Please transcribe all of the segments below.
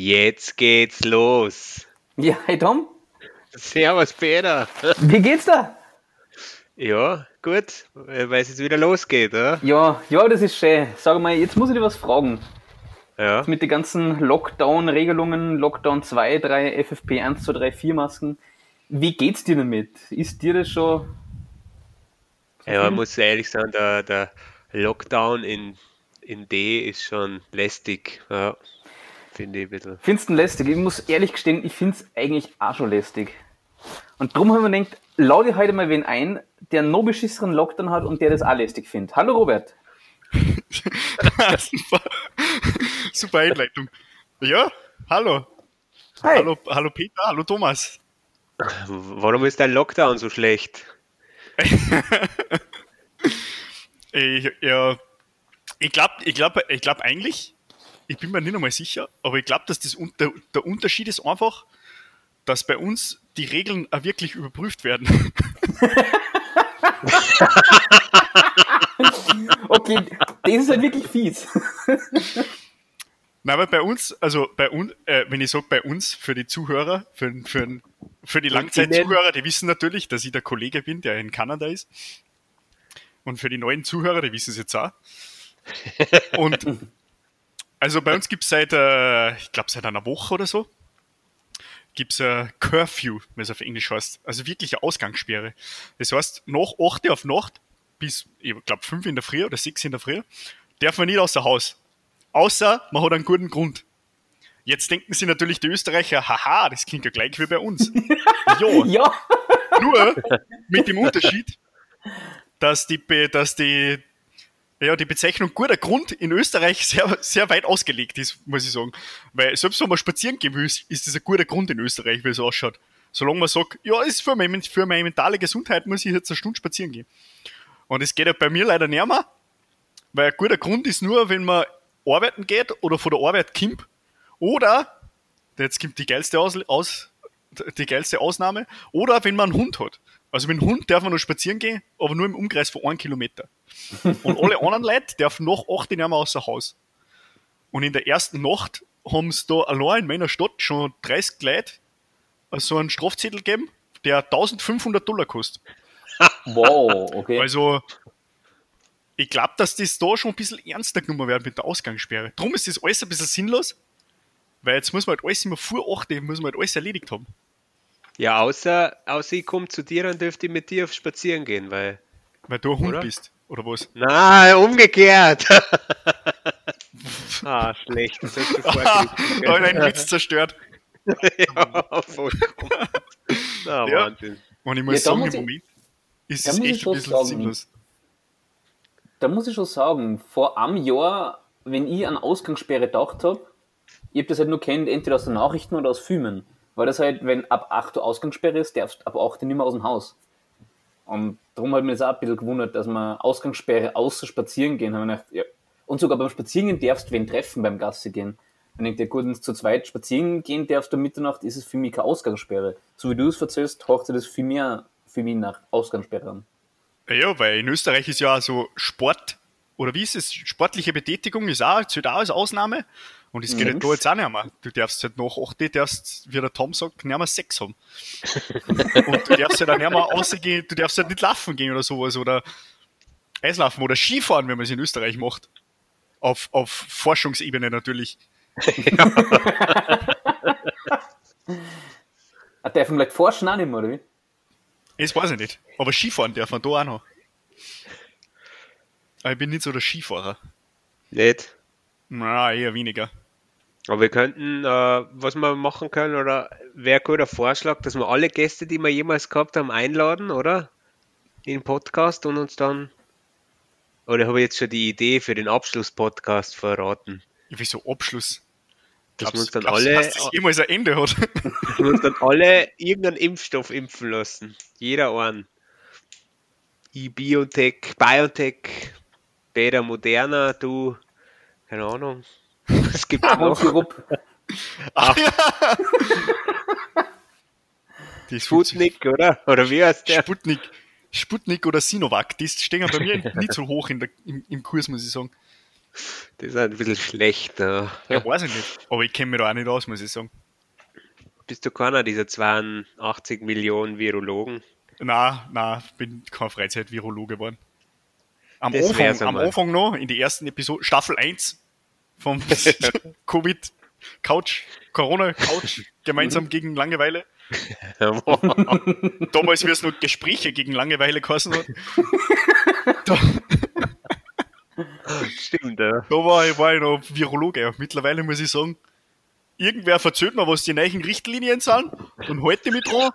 Jetzt geht's los. Ja, hey Tom, Servus, Peter. wie geht's da? Ja, gut, weil es jetzt wieder losgeht, oder? Ja, ja, das ist schön. Sag mal, jetzt muss ich dir was fragen. Ja. Mit den ganzen Lockdown-Regelungen, Lockdown 2, 3, FFP 1, 2, 3, 4 Masken. Wie geht's dir damit? Ist dir das schon. Ja, man muss ehrlich sagen, der, der Lockdown in, in D ist schon lästig. Ja, finde ich ein bisschen. Findest du lästig? Ich muss ehrlich gestehen, ich find's eigentlich auch schon lästig. Und darum haben wir gedacht, lade ich heute mal wen ein, der einen noch beschissenen Lockdown hat und der das auch lästig findet. Hallo Robert. super, super Einleitung. Ja, hallo. Hi. Hallo, hallo Peter, hallo Thomas. Warum ist dein Lockdown so schlecht? Ich, ja, ich glaube ich glaub, ich glaub eigentlich, ich bin mir nicht einmal sicher, aber ich glaube, dass das, un- der, der Unterschied ist einfach, dass bei uns die Regeln auch wirklich überprüft werden. Okay, das ist halt wirklich fies. Nein, aber bei uns, also bei uns, äh, wenn ich sage bei uns, für die Zuhörer, für, für, für die Langzeitzuhörer, die wissen natürlich, dass ich der Kollege bin, der in Kanada ist. Und für die neuen Zuhörer, die wissen es jetzt auch. Und also bei uns gibt es seit, äh, ich glaube seit einer Woche oder so, gibt es ein Curfew, wie es auf Englisch heißt. Also wirklich eine Ausgangssperre. Das heißt, nach 8 Uhr auf Nacht bis, ich glaube, 5 in der Früh oder 6 in der Früh, darf man nicht außer Haus. Außer man hat einen guten Grund. Jetzt denken sie natürlich die Österreicher, haha, das klingt ja gleich wie bei uns. ja, Ja, nur mit dem Unterschied, dass die, dass die, ja, die Bezeichnung guter Grund in Österreich sehr, sehr weit ausgelegt ist, muss ich sagen. Weil selbst wenn man spazieren gehen will, ist das ein guter Grund in Österreich, wie es ausschaut. Solange man sagt, ja, ist für, mein, für meine mentale Gesundheit muss ich jetzt eine Stunde spazieren gehen. Und es geht ja bei mir leider nicht mehr, weil ein guter Grund ist nur, wenn man arbeiten geht oder von der Arbeit kommt oder, jetzt kommt die geilste, aus, aus, die geilste Ausnahme, oder wenn man einen Hund hat. Also mit dem Hund darf man nur spazieren gehen, aber nur im Umkreis von einem Kilometer. Und alle anderen Leute dürfen nach 8 nicht mehr außer Haus. Und in der ersten Nacht haben es da allein in meiner Stadt schon 30 Leute so einen Strafzettel gegeben, der 1500 Dollar kostet. wow, okay. Also, ich glaube, dass das da schon ein bisschen ernster genommen wird mit der Ausgangssperre. Drum ist das alles ein bisschen sinnlos, weil jetzt muss man halt alles immer vor 8 Uhr, muss man halt alles erledigt haben. Ja, außer, außer ich komme zu dir und dürfte mit dir auf Spazieren gehen, weil. Weil du ein Hund Oder? bist, oder was? Nein, umgekehrt! ah, schlecht. Das hast du vorgegriffen, Da hat einen Witz zerstört. ja, vollkommen. Na, Ja. Wahnsinn. Und ich muss Ja, da sagen, muss im ich- Moment ist da es muss ich echt ein schon bisschen sagen. sinnlos. Da muss ich schon sagen, vor einem Jahr, wenn ich an Ausgangssperre gedacht habe, ich habe das halt nur kennt, entweder aus den Nachrichten oder aus Filmen. Weil das halt, wenn ab 8 Uhr Ausgangssperre ist, darfst ab 8 Uhr nicht mehr aus dem Haus. Und darum hat mich das auch ein bisschen gewundert, dass man Ausgangssperre außer spazieren gehen, haben ja. Und sogar beim Spazierengehen darfst du wen treffen beim Gasse gehen. Wenn ich dir gut ins zu zweit spazieren gehen darfst um Mitternacht, ist es für mich keine Ausgangssperre. So wie du es erzählst, haucht das viel mehr für mich nach Ausgangssperre an. Ja, weil in Österreich ist ja so Sport, oder wie ist es? Sportliche Betätigung ist auch, auch als Ausnahme. Und es geht Mhm. da jetzt auch nicht mehr. Du darfst halt nach 8 Uhr, darfst, wie der Tom sagt, nicht mehr Sex haben. Und du darfst halt auch nicht mehr rausgehen, du darfst halt nicht laufen gehen oder sowas, oder Eislaufen oder Skifahren, wenn man es in Österreich macht. Auf, auf Forschungsebene natürlich. Ah, darf man vielleicht forschen auch nicht mehr, oder wie? Das weiß ich nicht. Aber Skifahren darf man da auch noch. Aber ich bin nicht so der Skifahrer. Nicht? Na, eher weniger. Aber wir könnten, äh, was wir machen können, oder wäre ein guter Vorschlag, dass wir alle Gäste, die wir jemals gehabt haben, einladen, oder? In den Podcast und uns dann. Oder habe ich jetzt schon die Idee für den Abschlusspodcast verraten? Ja, wieso Abschluss? Dass wir uns dann glaubst alle, dass das jemals ein Ende hat? dass wir uns dann alle irgendeinen Impfstoff impfen lassen. Jeder einen. I-Biotech, Biotech, Beta Moderna, du, keine Ahnung. Es gibt noch Sirup. Die Sputnik, oder? Oder wie heißt der? Sputnik. Sputnik oder Sinovac, die stehen bei mir nicht so hoch in der, im, im Kurs, muss ich sagen. Das ist ein bisschen schlecht. Ja. Ja, weiß ich nicht. Aber ich kenne mich da auch nicht aus, muss ich sagen. Bist du keiner dieser 82 Millionen Virologen? Na, na, bin kein Freizeitvirologe geworden. Am, Anfang, am. Anfang noch, in die ersten Episode, Staffel 1 vom Covid Couch, Corona Couch, gemeinsam Mhm. gegen Langeweile. Damals, wie es noch Gespräche gegen Langeweile geheißen hat. Da, Stimmt, ja. da war, ich, war ich noch Virologe. Mittlerweile muss ich sagen, irgendwer verzählt mir, was die neuen Richtlinien sind und halte mich dran.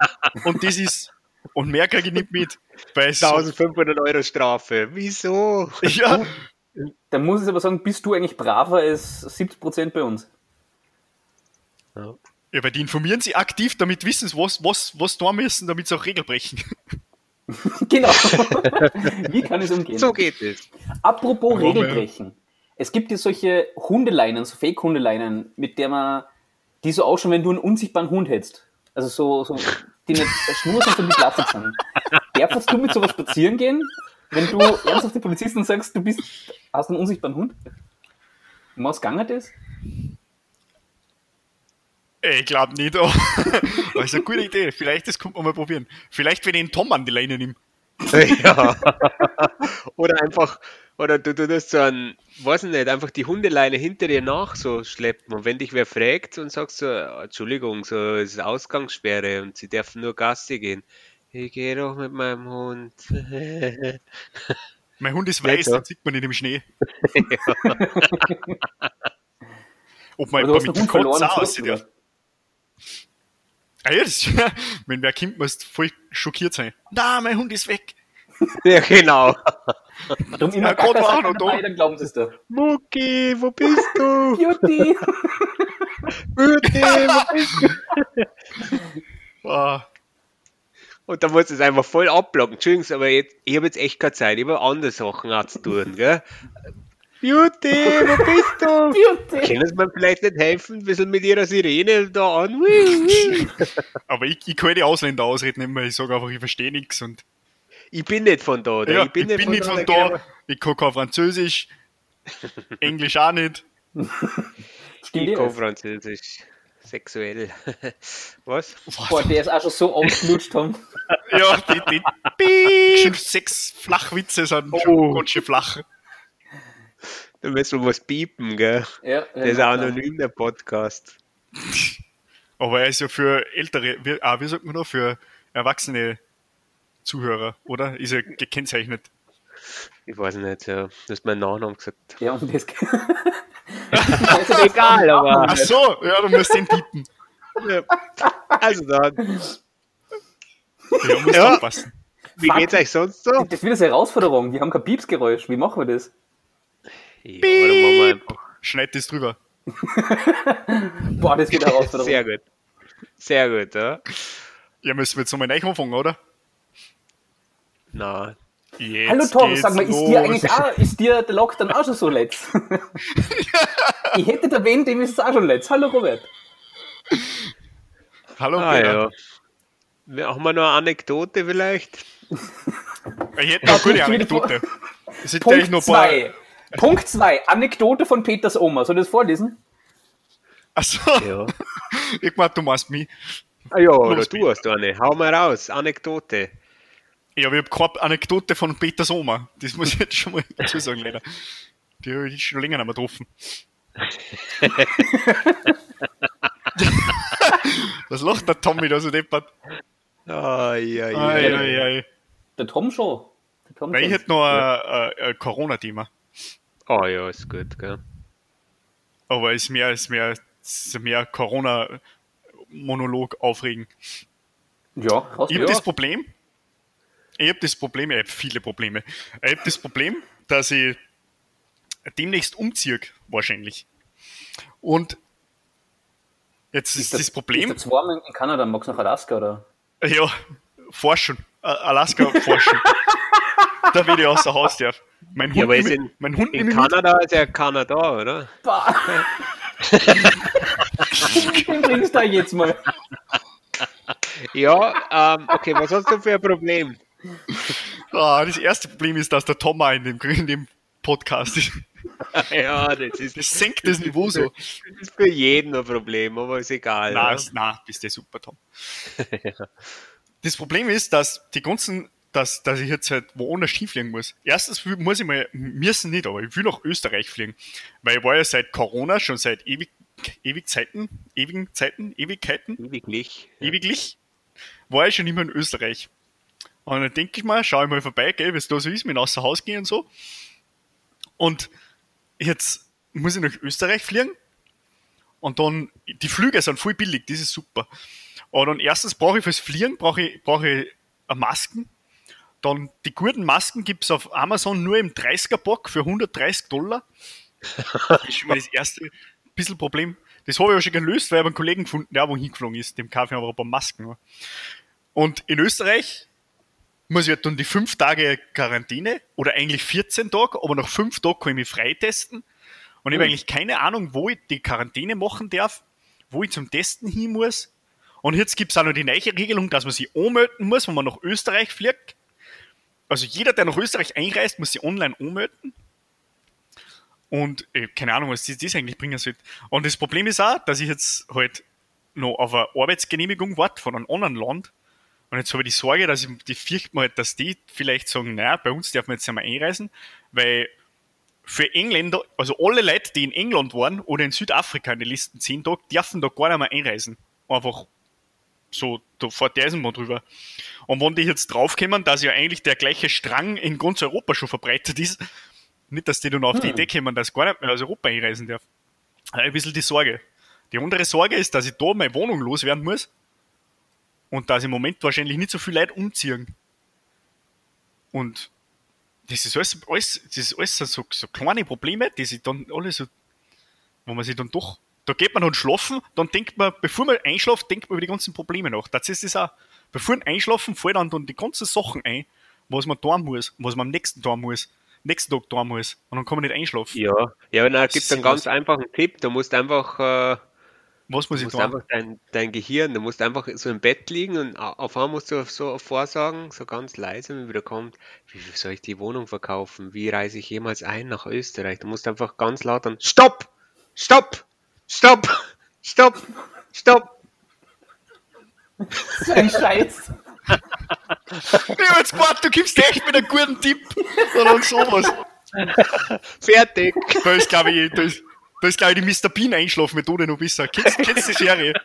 Und das ist, und mehr kriege ich nicht mit. Weil es so, 1500 Euro Strafe. Wieso? ja, Da muss ich aber sagen, bist du eigentlich braver als 70% bei uns. Ja. Ja, weil die informieren sich aktiv, damit wissen sie, was, was, was tun müssen, damit sie auch Regeln brechen. Genau. Wie kann es umgehen? So geht es. Apropos Warum, Regelbrechen. Es gibt ja solche Hundeleinen, so Fake-Hundeleinen, mit der man, die so ausschauen, wenn du einen unsichtbaren Hund hättest. Also so, so die nicht Schnur sind, sondern die Platzig sind. Darfst du mit sowas spazieren gehen, wenn du ernsthaft den Polizisten sagst, du bist, hast einen unsichtbaren Hund? Um Was gegangen das? Ich glaube nicht, aber aber ist eine gute Idee. Vielleicht, das kommt man mal probieren. Vielleicht, wenn ich den Tom an die Leine nehme. ja. Oder einfach, oder du, du tust so ein, weiß ich nicht, einfach die Hundeleine hinter dir nach so schleppen. Und wenn dich wer fragt und sagst so, "Ah, Entschuldigung, so es ist Ausgangssperre und sie dürfen nur Gassi gehen. Ich gehe doch mit meinem Hund. Mein Hund ist Ja, weiß, klar. den sieht man nicht im Schnee. Ob du hast mit auch und aussieht, ja. Ah ja, das, wenn wer kommt, musst du voll schockiert sein. Na, mein Hund ist weg. ja, genau. Darum immer Ja, Gott, war noch da. dann glauben sie es doch. Mucki, wo bist du? Jutti! Mutti, wo bist du? Ah, Und dann muss es einfach voll abblocken. Entschuldigung, aber jetzt, ich habe jetzt echt keine Zeit. Ich habe andere Sachen auch zu tun, gell? Beauty, wo bist du? Jutti! Können Sie mir vielleicht nicht helfen, ein bisschen mit Ihrer Sirene da an? Aber ich, ich kann die Ausländer ausreden nicht mehr. Ich sage einfach, ich verstehe nichts. Und Ich bin nicht von da, oder? ja, ich bin, nicht von da, da. Ich kann kein Französisch. Englisch auch nicht. Stimmt Ich kann. Französisch. Sexuell. Was? Boah, der ist auch schon so ausgelutscht haben. Ja, die, die Piep. sechs Flachwitze sind schon Oh. ganz schön flach. Da müssen wir was piepen, gell? Ja, Der ist anonym, der Podcast. Aber er ist ja für ältere, wie, ah, wie sagt man da, für erwachsene Zuhörer, oder? Ist er gekennzeichnet? Ich weiß nicht, ja. Du hast meinen Nachnamen gesagt. Ja, und das. Egal, aber. Ach so, ja, du musst den piepen. Also dann, Ja, musst Ja. aufpassen. wie Fuck. geht's euch sonst so? Das ist wieder eine Herausforderung. Wir haben kein Piepsgeräusch. Wie machen wir das? Ja, oder machen wir einfach. Schneid das drüber. Boah, das eine Herausforderung. Sehr gut. Sehr gut, ja. Ja, müssen wir jetzt nochmal neu anfangen, oder? Na, Jetzt Hallo Tom, geht's sag mal, ist los. dir eigentlich auch, ist dir der Lockdown auch schon so letzt? ich hätte da wen, dem ist es auch schon letzt. Hallo Robert. Hallo, ah, Peter. ja. Wir- Haben wir noch eine Anekdote vielleicht? Ich hätte noch eine gute Anekdote. Es sind gleich Punkt noch ein paar. 2. Punkt 2. Anekdote von Peters Oma. Soll ich das vorlesen? Achso, Ja. ich meine, du machst mich. Ah ja, oder Los, du hast eine. Hau mal raus. Anekdote. Ja, aber ich habe keine Anekdote von Peters Oma. Das muss ich jetzt schon mal dazu sagen, leider. Die habe ich schon länger nicht mehr getroffen. Was lacht der Tommy da so deppert? Ai, ai, ai. Der Tom schon. Der Tom Nein, ich hätte noch ein, ein, ein Corona-Thema. Ah ja, ist gut, gell. Aber es ist mehr, ist mehr, es ist mehr Corona-Monolog aufregen. Ja, raus. Ich habe ja. das Problem, ich habe das Problem, ich habe viele Probleme. Ich habe das Problem, dass ich demnächst umziehe, wahrscheinlich. Und jetzt ist, das, Ist Problem, das warm in in Kanada? Magst du nach Alaska oder? ja, forschen, Alaska forschen. da will ich außer Haus darf. Mein Hund, Ja, aber ist in, mein Hund in mich mit. Kanada ist ja Kanada, oder? Den bringst du da jetzt mal. Ja, ähm, okay, was hast du für ein Problem? Ah, das erste Problem ist, dass der Tom auch in dem, in dem Podcast ist. ja, das ist, Das senkt das Niveau so. das ist für jeden ein Problem, aber ist egal. Na, ja. na, bist du super, Tom. Das Problem ist, dass die ganzen, dass, dass ich jetzt halt woanders hinfliegen muss. Erstens muss ich mal, müssen nicht, aber ich will nach Österreich fliegen. Weil ich war ja seit Corona schon seit ewig, ewig Zeiten, ewigen Zeiten, Ewigkeiten, Ewiglich. Ewiglich, war ich schon immer in Österreich. Und dann denke ich mal, schau ich mal vorbei, gell, es da so ist, mit außer Haus gehen und so. Und jetzt muss ich nach Österreich fliegen. Und dann, die Flüge sind voll billig, das ist super. Aber dann erstens brauche ich fürs Fliegen, brauche ich, brauche ich eine Masken. Dann die guten Masken gibt es auf Amazon nur im 30er-Pack für 130 Dollar. Das ist schon mal das erste bisschen Problem. Das habe ich auch schon gelöst, weil ich habe einen Kollegen gefunden, der wo hingeflogen ist. Dem kaufe ich aber ein paar Masken. Und in Österreich muss ich halt dann die fünf Tage Quarantäne oder eigentlich 14 Tage, aber nach fünf Tagen kann ich mich freitesten. Und ich habe eigentlich keine Ahnung, wo ich die Quarantäne machen darf, wo ich zum Testen hin muss. Und jetzt gibt es auch noch die neue Regelung, dass man sich anmelden muss, wenn man nach Österreich fliegt. Also jeder, der nach Österreich einreist, muss sich online anmelden. Und äh, keine Ahnung, was das, eigentlich bringen soll. Und das Problem ist auch, dass ich jetzt halt noch auf eine Arbeitsgenehmigung warte von einem anderen Land. Und jetzt habe ich die Sorge, dass ich die fürchte mal, dass die vielleicht sagen, naja, bei uns darf man jetzt einmal einreisen, weil für Engländer, also alle Leute, die in England waren oder in Südafrika in den letzten zehn Tagen, dürfen da gar nicht mehr einreisen. Einfach so, da fährt der Eisenbahn drüber. Und wenn die jetzt draufkommen, dass ja eigentlich der gleiche Strang in ganz Europa schon verbreitet ist, nicht, dass die dann auf die Hm. Idee kommen, dass gar nicht mehr aus Europa einreisen darf. Ein bisschen die Sorge. Die andere Sorge ist, dass ich da meine Wohnung loswerden muss und dass im Moment wahrscheinlich nicht so viele Leute umziehen. Und das ist alles, alles, das ist alles so, so kleine Probleme, die sich dann alle so, wo man sich dann doch, da geht man dann schlafen, dann denkt man, bevor man einschlaft, denkt man über die ganzen Probleme nach. Das ist das auch. Bevor man einschlafen, fallen dann, dann die ganzen Sachen ein, was man tun muss, was man am nächsten tun muss, nächsten Tag tun muss. Und dann kann man nicht einschlafen. Ja, ja, und da gibt es einen ganz einfachen Tipp. Du musst einfach, äh, Was muss du ich musst tun? einfach dein, dein Gehirn, du musst einfach so im Bett liegen und auf einmal musst du so vorsagen, so ganz leise, wenn wieder kommt, wie soll ich die Wohnung verkaufen? Wie reise ich jemals ein nach Österreich? Du musst einfach ganz laut dann Stopp! Stopp! Stopp! Stopp! Stopp! So ein Scheiß. Ich hab jetzt gewartet, du gibst echt mit einem guten Tipp. Oder sowas. Fertig! Da ist, glaube ich, da ist, da ist, glaube ich, die Mr. Bean Einschlafmethode noch besser. Kennst, kennst du die Serie?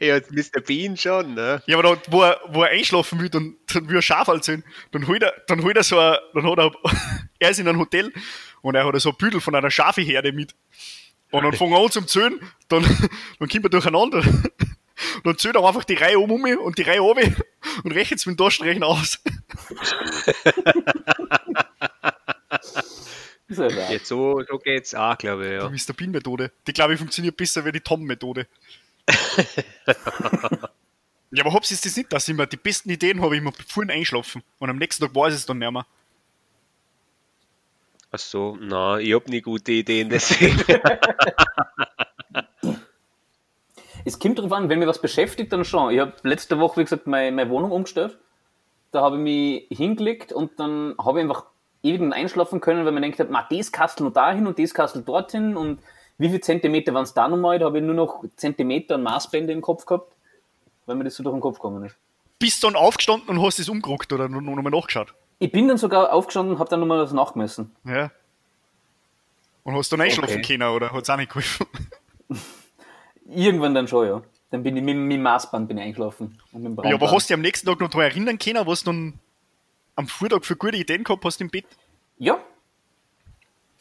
Ja, jetzt Mr. Bean schon, ne? Ja, aber da, wo, er, wo er einschlafen will, dann, dann will er scharf halt sein. Dann holt er, dann holt er so ein, dann hat er, er ist in einem Hotel und er hat so ein Büdel von einer Schafeherde mit. Und dann fangen wir an zum Zählen, dann, dann kommt er durcheinander. Und dann zählt er einfach die Reihe um, um mich und die Reihe oben und rechnet es mit dem Taschenrechner aus. Jetzt so, so geht's auch, glaube ich, ja. Die Mr. Bean Methode. Die glaube ich funktioniert besser wie die Tom Methode. ja, aber Hobbs ist das nicht, dass ich immer die besten Ideen habe, ich immer vorhin einschlafen. Und am nächsten Tag weiß ich es dann nicht mehr. Ach so, na, ich hab nie gute Ideen, deswegen. Es kommt drauf an, wenn mich was beschäftigt, dann schon. Ich habe letzte Woche, wie gesagt, meine, meine Wohnung umgestellt. Da habe ich mich hingelegt und dann habe ich einfach ewig nicht einschlafen können, weil man denkt, hat, ma, das Kastel noch dahin und das Kastel dorthin und wie viele Zentimeter waren es da nochmal? Da habe ich nur noch Zentimeter und Maßbände im Kopf gehabt, weil mir das so durch den Kopf gegangen ist. Bist dann aufgestanden und hast es umgeguckt oder noch, noch mal nachgeschaut. Ich bin dann sogar aufgestanden und habe dann nochmal was nachgemessen. Ja. Und hast dann einschlafen Okay. können oder hat es auch nicht geholfen? Irgendwann dann schon, ja. Dann bin ich mit, mit dem Maßband bin ich eingelaufen. Und mit dem Ja, aber hast du dich am nächsten Tag noch daran erinnern können, was du dann am Vortag für gute Ideen gehabt hast im Bett? Ja.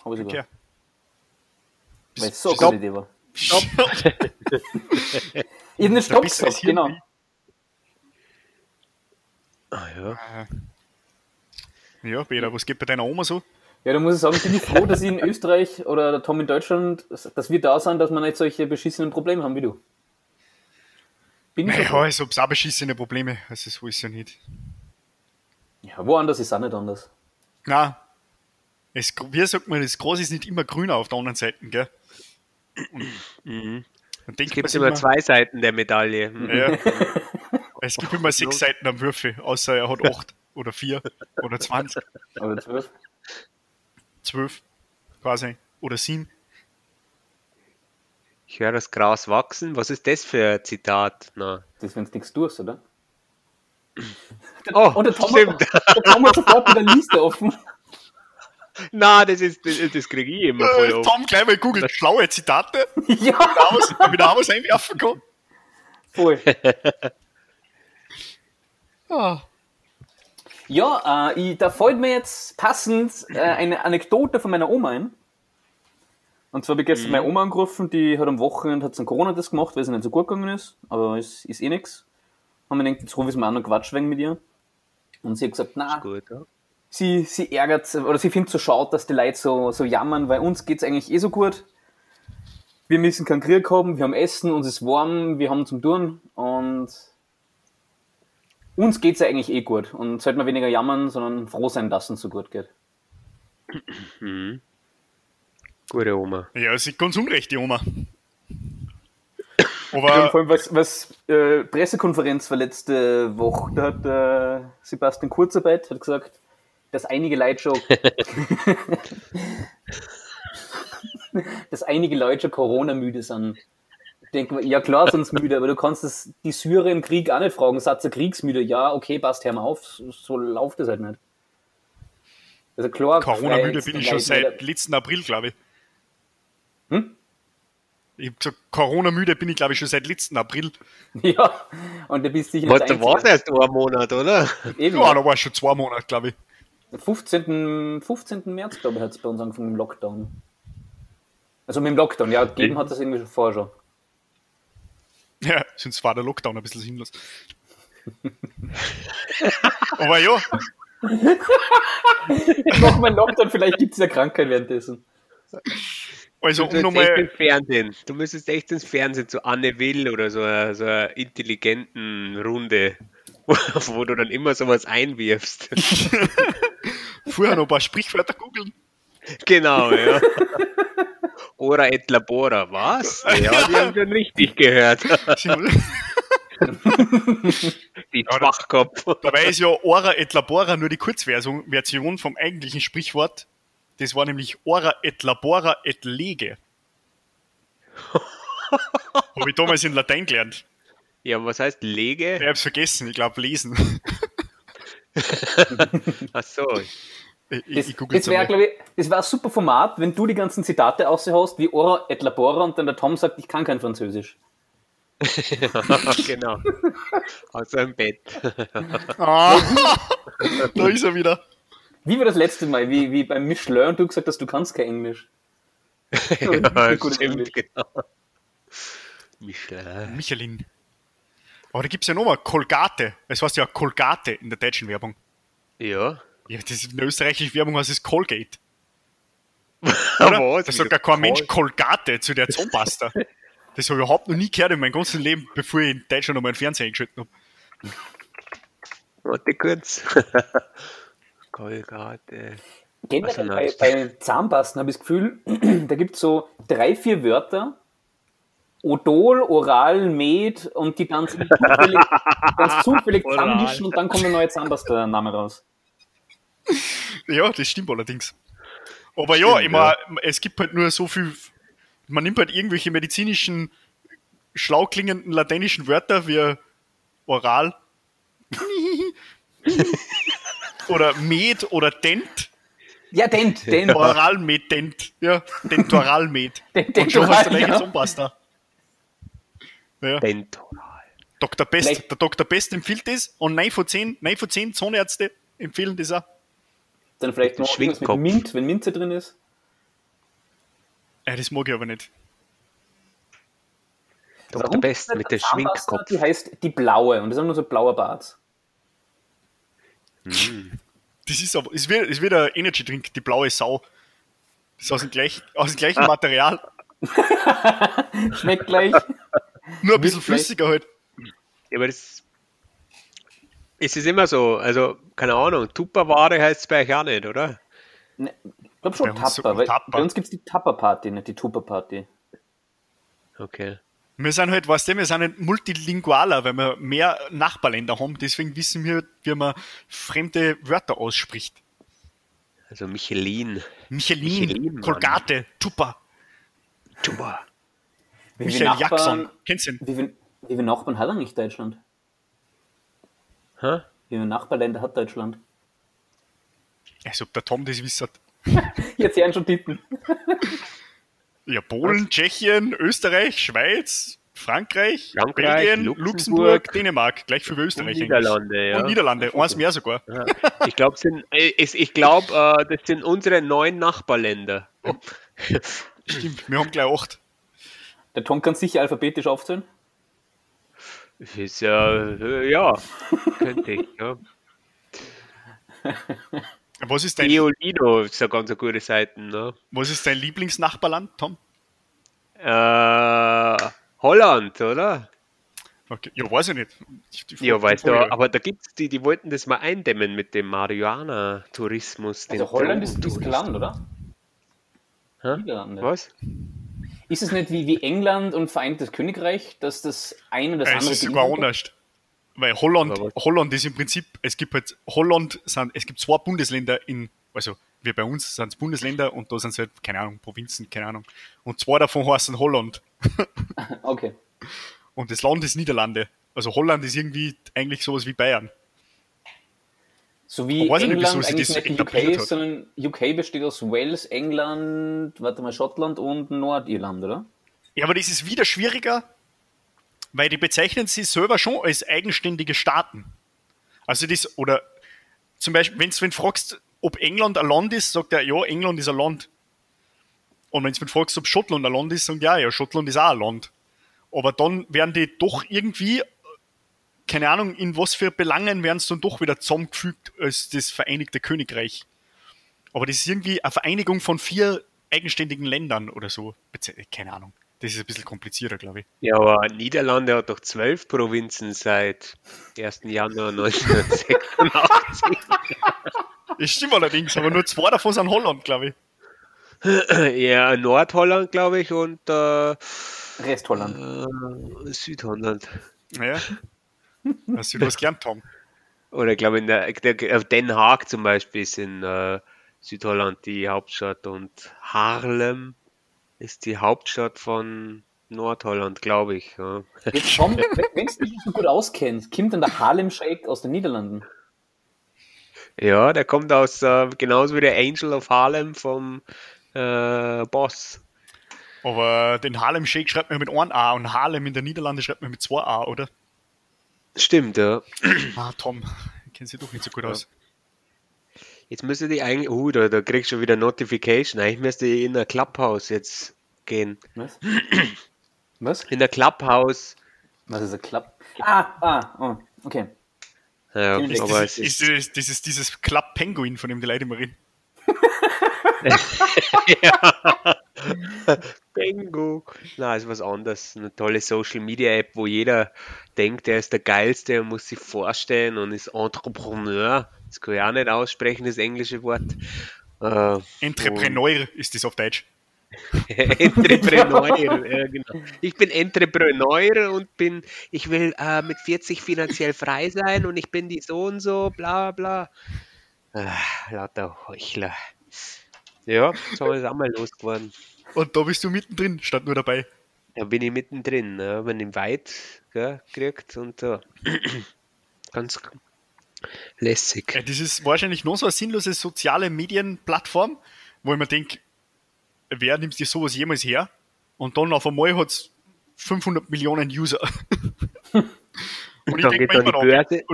Habe ich sogar. Okay. Weil es so eine Stopp. gute Idee war. Stopp. Ich habe nicht Stopp du gesagt, genau. Ah, ja. Ja, Peter, was geht bei deiner Oma so? Ja, da muss ich sagen, bin ich froh, dass ich in Österreich oder der Tom in Deutschland, dass wir da sind, dass wir nicht solche beschissenen Probleme haben wie du. Bin ich Naja, froh. also hab's auch beschissene Probleme. Also so ist ja nicht. Ja, woanders ist es auch nicht anders. Na, es, wie sagt man, das Gras ist nicht immer grüner auf der anderen Seite, gell? Mhm. Dann Es gibt immer immer, zwei Seiten der Medaille. Mhm. ja, es gibt immer sechs Seiten am Würfel, außer er hat acht oder vier oder zwanzig. Aber zwölf. zwölf quasi oder sieben. Ich höre das Gras wachsen. Was ist das für ein Zitat? Na. Das, wenn du nichts tust, oder? Oh, Und der Tom, stimmt. der Tom hat sofort wieder eine Liste offen. Na, das ist, das, das kriege ich immer voll Äh, auf. Tom gleich mal googelt schlaue Zitate, ja, damit er auch was einwerfen kann. voll. Ah. Ja, äh, ich, da fällt mir jetzt passend äh, eine Anekdote von meiner Oma ein. Und zwar habe ich gestern meine Oma angerufen, die hat am Wochenende hat's einen Corona-Test gemacht, weil es nicht so gut gegangen ist, aber es ist eh nix. Haben wir gedacht, jetzt rufe ich mal an und quatsch wegen mit ihr. Und sie hat gesagt, na, Gut, ja. sie, sie ärgert oder sie findet so schade, dass die Leute so, so jammern, weil uns geht's eigentlich eh so gut. Wir müssen keinen Krieg haben, wir haben Essen, uns ist warm, wir haben zum Tun und uns geht's ja eigentlich eh gut. Und sollten wir weniger jammern, sondern froh sein, dass es uns so gut geht. Gute Oma. Ja, sie hat ganz unrecht, die Oma. Aber vor allem, was, was äh, Pressekonferenz war letzte Woche, da hat äh, Sebastian Kurzarbeit hat gesagt, dass einige Leute schon dass einige Leute schon Corona-müde sind. Denke mir, ja klar sie müde, aber du kannst das, die Syrer im Krieg auch nicht fragen, seid ihr kriegsmüde? Ja, okay, passt, hör mal auf, so, so läuft das halt nicht. Also klar, Corona-müde bin ich schon seit letzten April, glaube ich. Hm? Ich habe gesagt, Corona-müde bin ich, glaube ich, schon seit letzten April. Ja, und du bist sicher nicht der war es Einzige. erst ein Monat, oder? Eben, Ja, da war es schon zwei Monate, glaube ich. 15. 15. März, glaube ich, hat es bei uns angefangen mit dem Lockdown. Also mit dem Lockdown, ja, gegeben hat das irgendwie schon vorher schon. Ja, sonst war der Lockdown ein bisschen sinnlos. Aber ja, Mach mal Lockdown, vielleicht gibt es ja Krankheit währenddessen. also Du um müsstest echt nochmal, ins Fernsehen. Du müsstest echt ins Fernsehen zu Anne Will oder so einer so einer intelligenten Runde, wo, wo du dann immer sowas einwirfst. vorher noch ein paar Sprichwörter googeln. genau, ja. Ora et labora, was? Ja, die haben schon richtig gehört. Die Ja, Schwachkopf. Dabei ist ja Ora et Labora nur die Kurzversion Version vom eigentlichen Sprichwort. Das war nämlich Ora et Labora et Lege. Habe ich damals in Latein gelernt. Ja, was heißt Lege? Ich hab's vergessen, ich glaube lesen. Ach so. Ich, ich, Das, ich google das wäre, glaube ich, das wäre ein super Format, wenn du die ganzen Zitate aushast, wie Ora et labora und dann der Tom sagt, ich kann kein Französisch. genau. Außer im Bett. Ah, da ist er wieder. Wie war das letzte Mal, wie, wie beim Michelin und du gesagt hast, du kannst kein Englisch. ja, Englisch. stimmt, genau. Michelin. Michelin. Aber da gibt's ja nochmal Colgate. Es heißt ja Colgate in der deutschen Werbung. Ja. Ja, das ist in der österreichischen Werbung heißt es Colgate. Aber Oder? was? Da sagt ja kein Mensch Col- Colgate zu der Zahnpasta. Das habe ich überhaupt noch nie gehört in meinem ganzen Leben, bevor ich in Deutschland noch mal einen Fernseher eingeschaltet habe. Warte kurz. Colgate. Generell bei, bei Zahnpasten habe ich das Gefühl, da gibt es so drei, vier Wörter. Odol, Oral, Med und die ganzen zufällig, ganz zufällig zusammenmischen und dann kommt ein neuer Zahnpasta-Name raus. Ja, das stimmt allerdings. Aber ja, Stimmt, immer, es gibt halt nur so viel, man nimmt halt irgendwelche medizinischen, schlau klingenden lateinischen Wörter wie oral oder med oder dent, Ja, Dent, Dent. oralmed-dent, ja, dentoralmed. Dent- Und schon hast du Dentoral, gleich ja. Zahnpasta. Ja. Dentoral. Dr. Best, Vielleicht- der Dr. Best empfiehlt das und 9 von 10, 9 von 10 Zahnärzte empfehlen das auch. Dann vielleicht noch mit. Mint, wenn Minze drin ist. Ja, das mag ich aber nicht. Dr. Warum Best gibt's mit der Schminkkopf. Die heißt die blaue und das ist nur so blauer Bart. Das ist aber, es wird, es wird ein Energy Drink, die blaue Sau. Das ist aus dem, gleich, aus dem gleichen Material, Schmeckt gleich. nur ein bisschen flüssiger halt. Ja, aber das. Es ist immer so, also, keine Ahnung, Tupperware heißt es bei euch auch nicht, oder? Ne, ich glaube schon Bei uns Tapper. Weil Tapper. Bei uns gibt es die Tapper-Party, nicht die Tupper-Party. Okay. Wir sind halt, weißt du, wir sind halt multilingualer, weil wir mehr Nachbarländer haben, deswegen wissen wir, wie man fremde Wörter ausspricht. Also Michelin. Michelin, Michelin, Mann. Colgate, Tupper, viele Michael Jackson. Kennst du ihn? wie viele, wie viele Nachbarn hat eigentlich Deutschland? Hä? Wie viele Nachbarländer hat Deutschland? Als ob der Tom das wisst. Jetzt werden schon Titten. Ja, Polen, Tschechien, Österreich, Schweiz, Frankreich, Frankreich, Belgien, Luxemburg, Luxemburg, Dänemark, gleich für Und Österreich. eigentlich. Niederlande, ja. Und Niederlande, eins mehr sogar. Ja. Ich glaube, äh, glaub, äh, das sind unsere neuen Nachbarländer. Oh. Stimmt, wir haben gleich acht. Der Tom kann sicher alphabetisch aufzählen. Ist ja, äh, ja, könnte ich. Ja. Was ist dein, Eolino ist eine ganz gute Seite. Ne? was ist dein Lieblingsnachbarland, Tom? Äh, Holland, oder? Okay. Ja, weiß ich nicht. Ich- die- Ja, weißt du, Frage- aber da gibt's die, die wollten das mal eindämmen mit dem Marihuana-Tourismus. Also Holland ist, Drogentourismus. Land, oder? Hä? Was? Ist es nicht wie, wie England und Vereinigtes Königreich, dass das eine und das Äh, es andere ist sogar beinhaltet? anders. Weil Holland? Holland ist im Prinzip, es gibt halt, Holland sind, es gibt zwei Bundesländer in, also wie bei uns sind es Bundesländer und da sind es halt, keine Ahnung, Provinzen, keine Ahnung. Und zwei davon heißen Holland. Okay. Und das Land ist Niederlande. Also Holland ist irgendwie eigentlich sowas wie Bayern. So wie weiß nicht, England wieso eigentlich das nicht UK ist, sondern UK besteht aus Wales, England, warte mal, Schottland und Nordirland, oder? Ja, aber das ist wieder schwieriger, weil die bezeichnen sich selber schon als eigenständige Staaten. Also das, oder zum Beispiel, wenn du fragst, ob England ein Land ist, sagt er, ja, England ist ein Land. Und wenn du fragst, ob Schottland ein Land ist, sagt er, ja, ja, Schottland ist auch ein Land. Aber dann werden die doch irgendwie, keine Ahnung, in was für Belangen werden sie dann doch wieder zusammengefügt als das Vereinigte Königreich. Aber das ist irgendwie eine Vereinigung von vier eigenständigen Ländern oder so. Keine Ahnung. Das ist ein bisschen komplizierter, glaube ich. Ja, aber Niederlande hat doch zwölf Provinzen seit 1. Januar 1986. Das stimmt allerdings, aber nur zwei davon sind Holland, glaube ich. ja, Nordholland, glaube ich, und äh, Rest Holland. äh, Südholland. Naja. Hast du was gelernt, Tom? Oder ich glaube, in der, der, auf Den Haag zum Beispiel ist in äh, Südholland die Hauptstadt und Haarlem ist die Hauptstadt von Nordholland, glaube ich. Ja. Jetzt Tom, wenn du dich so gut auskennst, kommt dann der Harlem Shake aus den Niederlanden? Ja, der kommt aus, äh, genauso wie der Angel of Harlem vom äh, Boss. Aber den Harlem Shake schreibt man mit einem A und Harlem in der Niederlande schreibt man mit zwei A, oder? Stimmt, ja. Ah, Tom, kennt sich doch nicht so gut aus. Jetzt müsste die eigentlich, uh, da, da kriegst du schon wieder Notification. Eigentlich müsste ich in der Clubhouse jetzt gehen. Was? Was? In der Clubhouse. Was ist ein Club? Ah, ah, oh, okay. Ja, Ist aber Das ist, ist, ist, das ist dieses Club Penguin, von dem die Leute immer reden. Bingo. Na, ist was anderes. Eine tolle Social Media App, wo jeder denkt, er ist der Geilste und muss sich vorstellen und ist Entrepreneur. Das kann ich auch nicht aussprechen, das englische Wort. Äh, Entrepreneur ist das auf Deutsch. Entrepreneur, ja, genau. Ich bin Entrepreneur und bin, ich will äh, mit 40 finanziell frei sein und ich bin die so und so, bla bla. Ah, lauter Heuchler. Ja, so ist auch mal losgeworden. Und da bist du mittendrin, statt nur dabei. Da bin ich mittendrin, ne? bin im Weit gell, gekriegt und so. Ganz lässig. Äh, Das ist wahrscheinlich noch so eine sinnlose soziale Medienplattform, wo ich mir denke, wer nimmt dir sowas jemals her? Und dann auf einmal hat es 500 Millionen User. Und ich denke mir,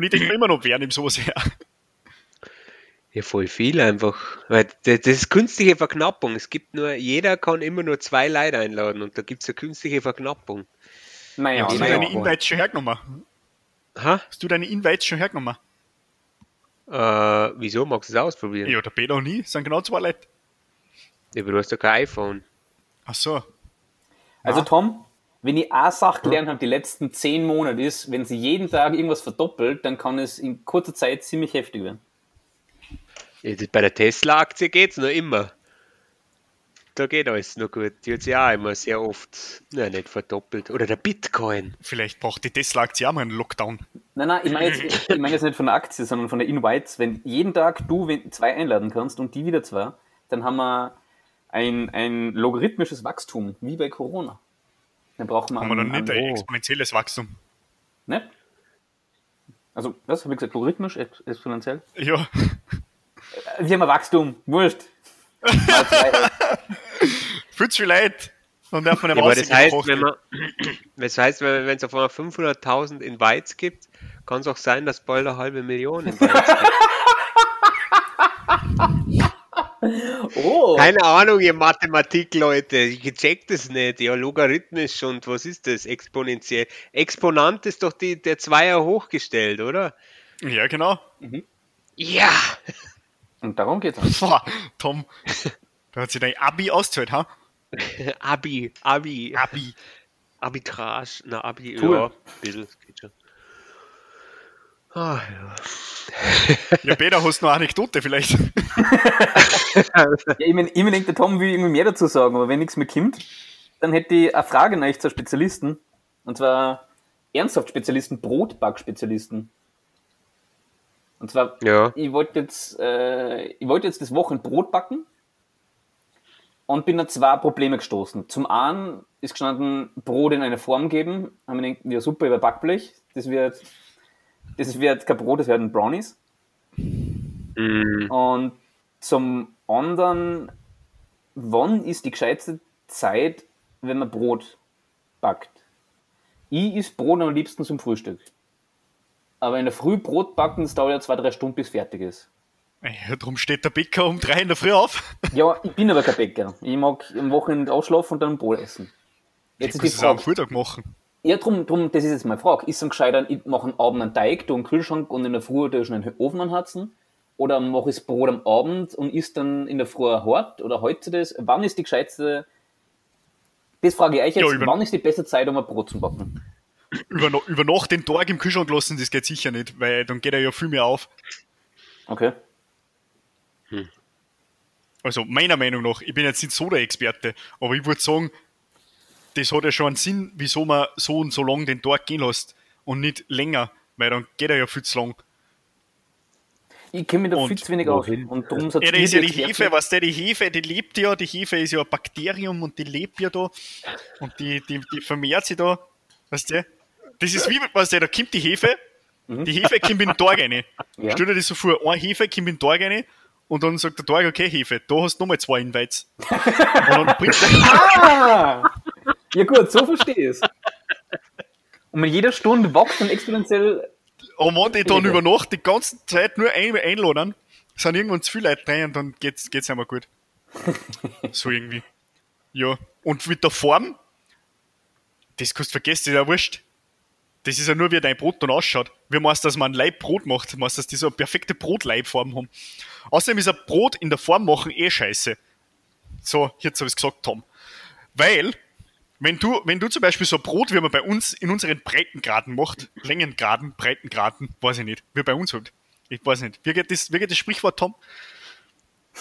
denk mir immer noch, wer nimmt sowas her? Ja, voll viel einfach. Weil das, ist künstliche Verknappung. Es gibt nur, jeder kann immer nur zwei Leute einladen und da gibt es eine künstliche Verknappung. Naja, Hast du naja. deine Invites schon hergenommen? Ha? Hast du deine Invites schon hergenommen? Äh, wieso magst du es ausprobieren? Ja, der Peter und ich sind genau zwei Leute. Ja, aber du hast ja kein iPhone. Ach so. Also Tom, wenn ich eine Sache gelernt habe die letzten zehn Monate ist, wenn sie jeden Tag irgendwas verdoppelt, dann kann es in kurzer Zeit ziemlich heftig werden. Bei der Tesla-Aktie geht es noch immer. Da geht alles noch gut. Die hat sich auch immer sehr oft, na nicht verdoppelt. Oder der Bitcoin. Vielleicht braucht die Tesla-Aktie auch mal einen Lockdown. Nein, nein, ich meine jetzt, ich mein jetzt nicht von der Aktie, sondern von der Invites. Wenn jeden Tag du zwei einladen kannst und die wieder zwei, dann haben wir ein, ein logarithmisches Wachstum, wie bei Corona. Dann brauchen wir Haben wir dann nicht ein exponentielles Wachstum. Ne? Also, was habe ich gesagt? Logarithmisch, ex- exponentiell? Ja, Wir haben ein Wachstum, wurscht. Zu viel Leid. Dann darf man Ja, aber das heißt, wenn man, das heißt, wenn es auf einmal 500.000 Invites gibt, kann es auch sein, dass bald eine halbe Million Invites gibt. Oh, Keine Ahnung, ihr Mathematikleute, ich check das nicht. Ja, logarithmisch und was ist das? Exponentiell. Exponent ist doch die, der Zweier hochgestellt, oder? Ja, genau. Ja! Und darum geht's auch. Boah, Tom, da hat sich dein Abi ausgezahlt, ha? Abi, Abi, Abi. Arbitrage, na Abi, Cool. ja, ein bisschen, geht schon. Ah, ja. Ja, Peter, hast du noch eine Anekdote vielleicht? Ja, ich meine, ich mein, denke, der Tom will irgendwie mehr dazu sagen, aber wenn nichts mehr kommt, dann hätte ich eine Frage an euch zur Spezialisten. Und zwar ernsthaft Spezialisten, Brotback-Spezialisten. Und zwar, Ja. ich wollte jetzt, äh, ich wollte jetzt das Wochen Brot backen und bin an zwei Probleme gestoßen. Zum einen ist gestanden, Brot in eine Form geben. Haben wir gedacht, ja super, über Backblech. Das wird, das wird kein Brot, das werden Brownies. Mm, Und zum anderen, wann ist die gescheite Zeit, wenn man Brot backt? Ich isst Brot am liebsten zum Frühstück. Aber in der Früh Brot backen, das dauert ja zwei, drei Stunden, bis fertig ist. Ja, drum steht der Bäcker um drei in der Früh auf. Ja, ich bin aber kein Bäcker. Ich mag am Wochenende ausschlafen und dann Brot essen. Jetzt Ich ist die es auch am Frage. Vortag machen. Ja, drum, drum, das ist jetzt meine Frage. Ist es gescheiter, ich mache am Abend einen Teig, tu einen Kühlschrank und in der Früh tu schon einen Ofen anheizen? Oder mache ich das Brot am Abend und isst dann in der Früh hart? Oder heute das? Wann ist die gescheitste, das frage ich euch jetzt, Ja, wann ist die beste Zeit, um ein Brot zu backen? Über, über Nacht den Tag im Kühlschrank lassen, das geht sicher nicht, weil dann geht er ja viel mehr auf. Okay. Also meiner Meinung nach, ich bin jetzt nicht so der Experte, aber ich würde sagen, das hat ja schon einen Sinn, wieso man so und so lang den Tag gehen lässt und nicht länger, weil dann geht er ja viel zu lang. Ich kenne mich da Und viel zu wenig aus. Und darum sagt Ja, das ihr ist ja die Hefe, was der die Hefe, die lebt ja, die Hefe ist ja ein Bakterium und die lebt ja da und die, die, die vermehrt sich da, weißt du? Das ist wie, was der, da kommt die Hefe, die Hefe kommt in den Tag rein. Ja. Stell dir das so vor, eine Hefe kommt in den Tag rein und dann sagt der Tag, okay, Hefe, da hast du nochmal zwei Invites. und dann bringt Ah! Ja gut, so verstehe ich es. Und mit jeder Stunde wächst dann exponentiell aber wenn die dann über Nacht die ganze Zeit nur ein, einladen, sind irgendwann zu viele Leute rein und dann geht's, geht's einmal gut. so irgendwie. Ja. Und mit der Form, das kannst du vergessen, das ist ja wurscht. Das ist ja nur, wie dein Brot dann ausschaut. Wie meinst du, dass man ein Leib Brot macht? Meinst du, dass die so eine perfekte Brotleibform haben? Außerdem ist ein Brot in der Form machen eh scheiße. So, jetzt habe ich gesagt, Tom. Weil, wenn du, wenn du zum Beispiel so ein Brot, wie man bei uns in unseren Breitengraden macht, Längengraden, Breitengraden, weiß ich nicht, wie bei uns halt. Ich weiß nicht. Wie geht das, wie geht das Sprichwort, Tom?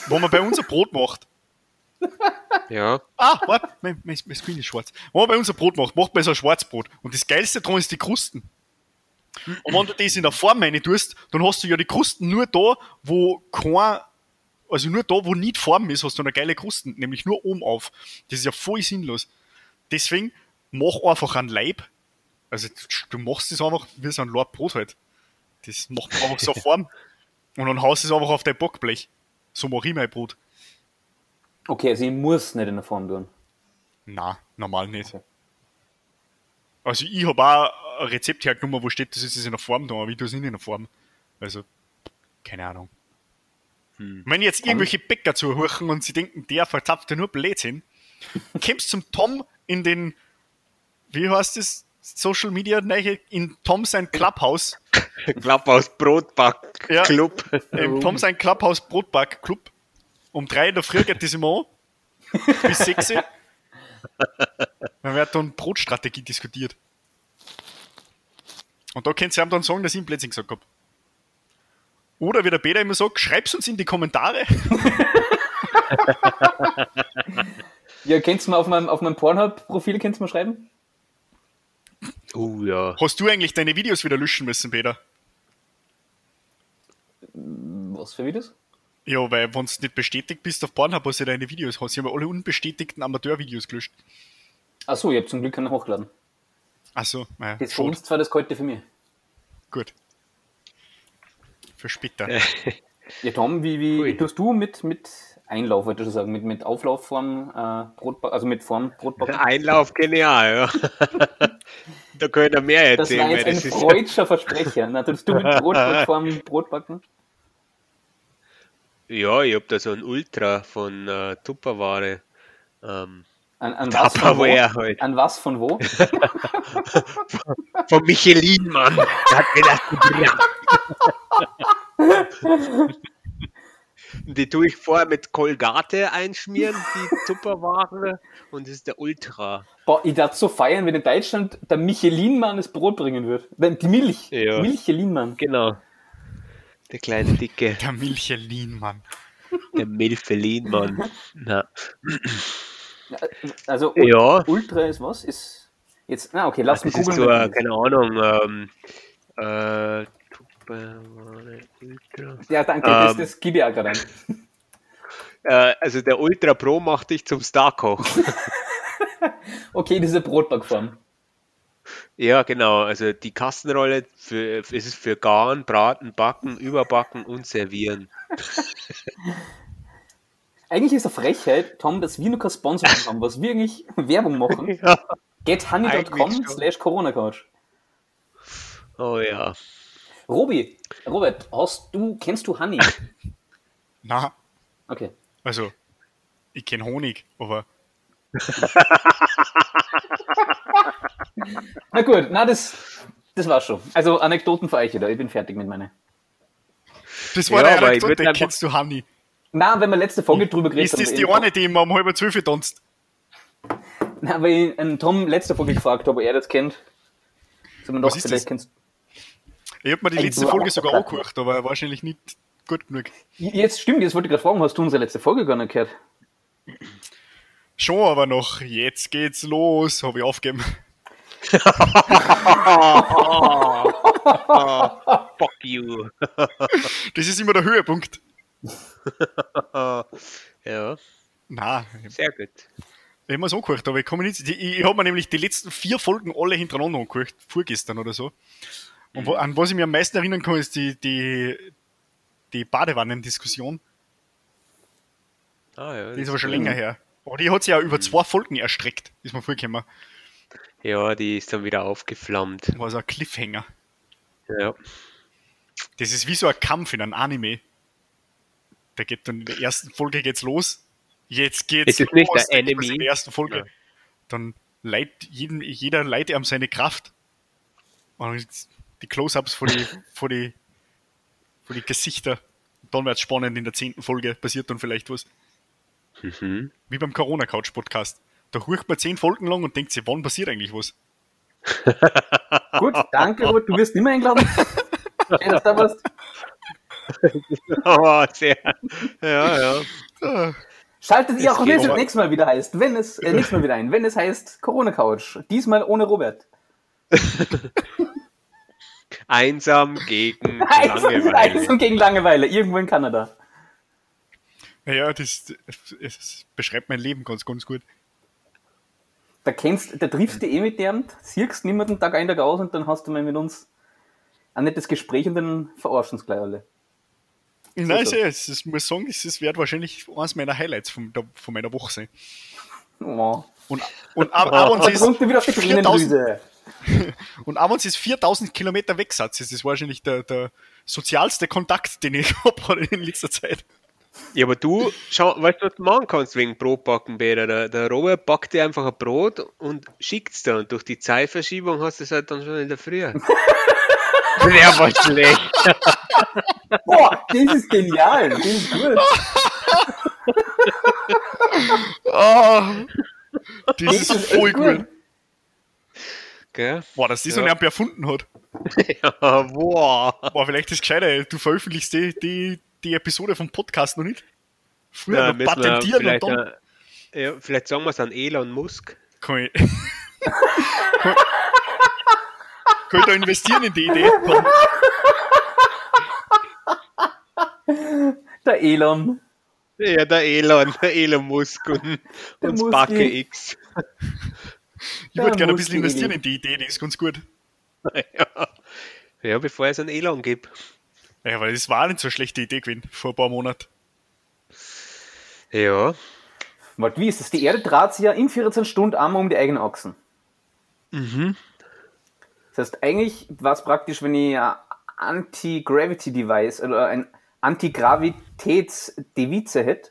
Wo man bei uns ein Brot macht. Ja. Ah, warte, mein, mein, mein Screen ist schwarz. Wenn man bei uns ein Brot macht, macht man so ein Schwarzbrot. Und das Geilste daran ist die Krusten. Und wenn du das in der Form rein tust, dann hast du ja die Krusten nur da, wo kein, also nur da, wo nicht Form ist, hast du eine geile Krusten, nämlich nur oben auf. Das ist ja voll sinnlos. Deswegen mach einfach einen Leib. Also du machst das einfach wie so ein Lord Brot halt. Das macht einfach so Form. Und dann haust du es einfach auf dein Backblech. So mache ich mein Brot. Okay, also ich muss nicht in der Form tun. Na, normal nicht. Okay. Also ich habe auch ein Rezept hergenommen, wo steht, das ist in der Form da, aber ich tue es nicht in der Form. Also, keine Ahnung. Wenn jetzt irgendwelche Bäcker zuhören und sie denken, der verzapft ja nur Blödsinn, kommst zum Tom in den, wie heißt das, Social Media, neue, in Tom sein Clubhouse, Klapphaus Brotback Ja. Club. im Tom sein Clubhouse Brotback Club. Um drei in der Früh geht das immer an. Bis sechs. Uhr. Dann wird dann Brotstrategie diskutiert. Und da könnt ihr ihm dann sagen, dass ich ihm Blödsinn gesagt habe. Oder wie der Peter immer sagt, schreib's uns in die Kommentare. Ja, könntest du mal auf meinem, auf meinem Pornhub-Profil mal schreiben? Oh ja. Hast du eigentlich deine Videos wieder löschen müssen, Peter? Was für Videos? Ja, weil wenn du nicht bestätigt bist auf Pornhub, hast du deine Videos hast. Sie haben alle unbestätigten Amateurvideos gelöscht. Achso, ich habe zum Glück keine hochgeladen. Achso, naja, Das uns zwar das kalte für mich. Gut. Für später. Ja, Tom, wie, wie Ui. tust du mit, mit Einlauf, wollte ich schon sagen, mit, mit Auflaufform, äh, Brotbacken, also mit Form Brotbacken? Einlauf genial, ja. da können wir mehr Das erzählen. war jetzt ein das ist, freudscher Versprecher. Na, tust du mit Brotform Brotbacken? Ja, ich habe da so ein Ultra von äh, Tupperware. Ähm, An, an, was von halt. an was von wo? Von Michelin, Mann. Der hat mir das gebracht. Die tue ich vorher mit Kolgate einschmieren, die Tupperware. Und das ist der Ultra. Boah, ich darf so feiern, wenn in Deutschland der Michelin-Mann das Brot bringen wird. Die Milch. Ja. Michelin-Mann. Genau. Der kleine Dicke. Der Milchelin, Mann. Der Milfelin, Mann. Na. Also Ja. Ultra ist was? Ist jetzt. Na, okay, lass mich Das ist googeln. so, äh, das ist. keine Ahnung, ähm, äh. Ja, danke, das, ähm, das gebe ich auch gerade ein. Äh, also der Ultra Pro macht dich zum Starkoch. Okay, diese Brotbackform. Ja, genau. Also die Kastenrolle für, es ist für Garen, Braten, Backen, Überbacken und Servieren. Eigentlich ist eine Frechheit, Tom, dass wir nur kein Sponsoring haben, was wir eigentlich Werbung machen. Ja. gethoney.com slash Corona-Couch. Oh ja. Robi, Robert, hast du, kennst du Honey? Na, Okay. also, ich kenne Honig, aber Na gut, na, das, das war's schon. Also Anekdoten für euch wieder, ich bin fertig mit meinen. das war Ja, eine Anekdote, einfach- kennst du Honey? Na, wenn wir letzte Folge drüber geredet Ist das haben, die eine, die immer um halb zwölf tanzt? Na, weil ich einen Tom letzte Folge gefragt habe, ob er das kennt. So, man Was doch, ist vielleicht das? kennst Ich hab mir die Ey, letzte Folge sogar angehört, aber wahrscheinlich nicht gut genug. Jetzt stimmt, jetzt wollte ich gerade fragen, hast du unsere letzte Folge gar nicht gehört? Schon, aber noch, jetzt geht's los, habe ich aufgegeben. Fuck you. Das ist immer der Höhepunkt. ja, Na, sehr gut. ich hab mir's angehört, aber ich komme nicht. Ich habe mir nämlich die letzten vier Folgen alle hintereinander angehört, vorgestern oder so. Und wo, an was ich mir am meisten erinnern kann, ist die, die, die Badewannendiskussion. Ah, ja, Die ist aber schon länger her. Aber die hat sich ja über zwei Folgen erstreckt, ist mir vorgekommen. Ja, die ist dann wieder aufgeflammt. War so ein Cliffhanger. Ja. Das ist wie so ein Kampf in einem Anime. Da geht dann in der ersten Folge geht's los. Jetzt geht's Es ist nicht los. der man sich Enemy. In der ersten Folge. Ja. Dann leiht jeden, jeder leitet ihm seine Kraft. Und die Close-ups vor die, vor die, vor die Gesichter. Dann wird's spannend in der zehnten Folge. Passiert dann vielleicht was. Mhm. Wie beim Corona-Couch-Podcast. Da hurcht man zehn Folgen lang und denkt sich, wann passiert eigentlich was? Gut, danke, Robert, du wirst nicht mehr eingeladen. Du da warst. Oh, sehr. Ja, ja. Schaltet ihr auch Es wenn geht es aber- nächstes Mal wieder heißt, wenn es, äh, nächstes Mal wieder ein, wenn es heißt Corona-Couch. Diesmal ohne Robert. Einsam gegen Einsam, Langeweile. einsam gegen Langeweile, irgendwo in Kanada. Ja, das, das beschreibt mein Leben ganz, ganz gut. Da kennst, da triffst du eh mit dem, siehst niemanden Tag ein, Tag aus und dann hast du mal mit uns ein nettes Gespräch und dann verarschen uns gleich alle. Nein, so. so. es, es muss sagen, es es wird wahrscheinlich eines meiner Highlights von, der, von meiner Woche sein. Oh. Und, und auch wenn Und es Punkte wieder auf die 4000, Tränendrüse. und auch wenn es 4000 Kilometer Wegsatz ist, ist wahrscheinlich der, der sozialste Kontakt, den ich habe in letzter Zeit. Ja, aber du, schau, weißt du, was du machen kannst wegen Brotbacken, Peter? Der, Robert backt dir einfach ein Brot und schickt es dann. Durch die Zeitverschiebung hast du es halt dann schon in der Früh. Der war schlecht. Boah, das ist genial, das ist gut. Oh, das ist ist voll gut. gut. Gell? Boah, dass das so Ja. jemand erfunden hat. Ja, wow. Boah, vielleicht ist gescheiter, du veröffentlichst die, die, die Episode vom Podcast noch nicht. Früher Ja, noch patentieren und vielleicht, dann äh, ja, vielleicht sagen wir es an Elon Musk. kann ich, könnt ihr investieren in die Idee. Komm. Der Elon. Ja, der Elon, der Elon Musk und, und Muski. Backe X. Ich würde Der gerne ein bisschen investieren in die Idee, die ist ganz gut. Ja. ja, bevor es einen Elon gibt. Ja, weil das war nicht so eine schlechte Idee gewesen vor ein paar Monaten. Ja, Warte, wie ist das? Die Erde dreht sich ja in 14 Stunden einmal um die eigenen Achsen. Mhm. Das heißt, eigentlich war es praktisch, wenn ich ein Anti-Gravity-Device oder ein Antigravitäts-Devize hätte,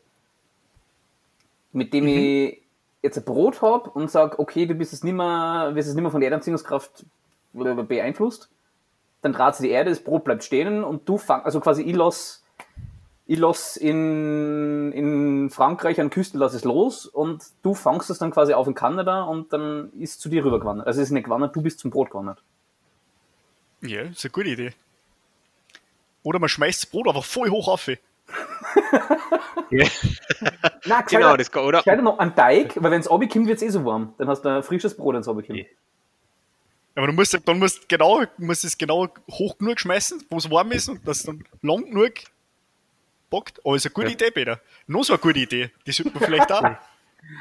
mit dem ich jetzt ein Brot habe und sage, okay, du bist es nicht mehr, wirst es nicht mehr von der Erdanziehungskraft beeinflusst, dann dreht sich die Erde, das Brot bleibt stehen und du fang, also quasi ich lass, ich lass in, in Frankreich an Küste lass es los und du fangst es dann quasi auf in Kanada und dann ist es zu dir rübergewandert. Also es ist nicht gewandert, du bist zum Brot gewandert. Ja, ist eine gute Idee. Oder man schmeißt das Brot einfach voll hoch auf. ja. Nein, genau, das kann, oder? Gescheiter noch an Teig, weil wenn es runterkommt, wird es eh so warm. Dann hast du ein frisches Brot, wenn es runterkommt. Aber du musst, dann musst genau, musst es genau hoch genug schmeißen, wo es warm ist und das dann lang genug bockt. Oh, ist eine gute Ja. Idee, Peter. Noch so eine gute Idee. Die sollte man vielleicht auch.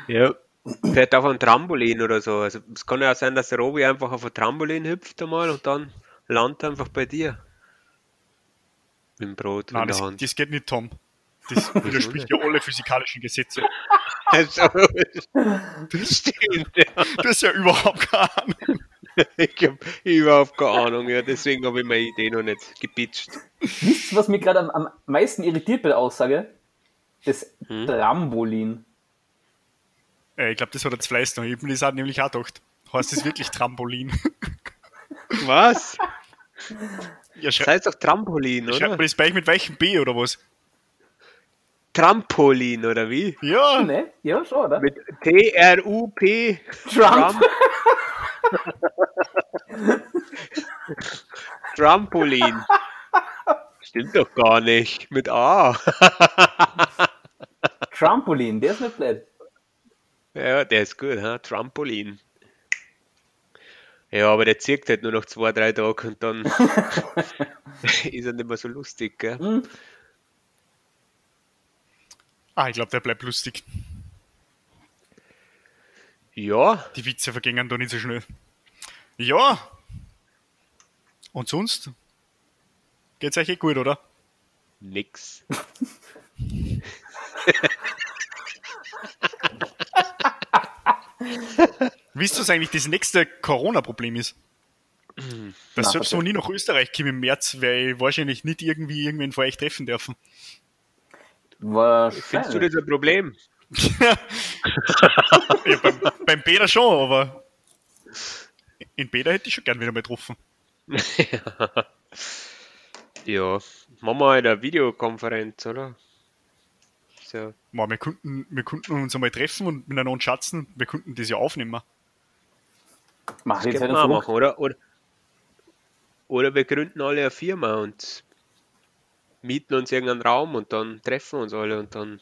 Ja. Vielleicht auf einem Trampolin oder so. Also es kann ja auch sein, dass der Robi einfach auf ein Trampolin hüpft einmal und dann landet er einfach bei dir. Mit dem Brot Nein, in der das, Hand. das geht nicht, Tom. Das widerspricht ja alle physikalischen Gesetze. Also, das stimmt, ja. Du hast ja überhaupt keine Ahnung. Ich habe überhaupt keine Ahnung, ja. Deswegen habe ich meine Idee noch nicht gepitcht. Wisst ihr, was mich gerade am, am meisten irritiert bei der Aussage? Das Hm? Trampolin. Äh, ich glaube, das hat jetzt Fleiß noch. Ich hab mir das auch nämlich auch gedacht. Heißt das wirklich Trampolin? Was? ja, Das heißt doch Trampolin, schreibt oder? man das bei euch mit welchem B oder was? Trampolin, oder wie? Ja, Ne? Ja, schon, oder? Mit T-R-U-P. Trump. Trampolin. Stimmt doch gar nicht. Mit A. Trampolin, der ist nicht blöd. Ja, der ist gut, ha? Trampolin. Ja, aber der zirkt halt nur noch zwei, drei Tage und dann ist er nicht mehr so lustig, gell? Hm. Ah, ich glaube, der bleibt lustig. Ja, Die Witze vergingen da nicht so schnell. Ja. Und sonst? Geht's euch eh gut, oder? nix. Wisst ihr, was eigentlich das nächste Corona-Problem ist? Dass Na, selbst wenn ich nach Österreich komme im März, werde ich wahrscheinlich nicht irgendwie irgendwen von euch treffen dürfen. Findest du das ein Problem? Ja, beim, beim Peter schon, aber in Peter hätte ich schon gern wieder mal getroffen. Ja, machen wir eine Videokonferenz, oder? So. Mal, wir, konnten, wir konnten uns einmal treffen und miteinander schatzen. Wir konnten das ja aufnehmen. Mach Das können wir auch machen, oder? oder? Oder wir gründen alle eine Firma und mieten uns irgendeinen Raum und dann treffen wir uns alle und dann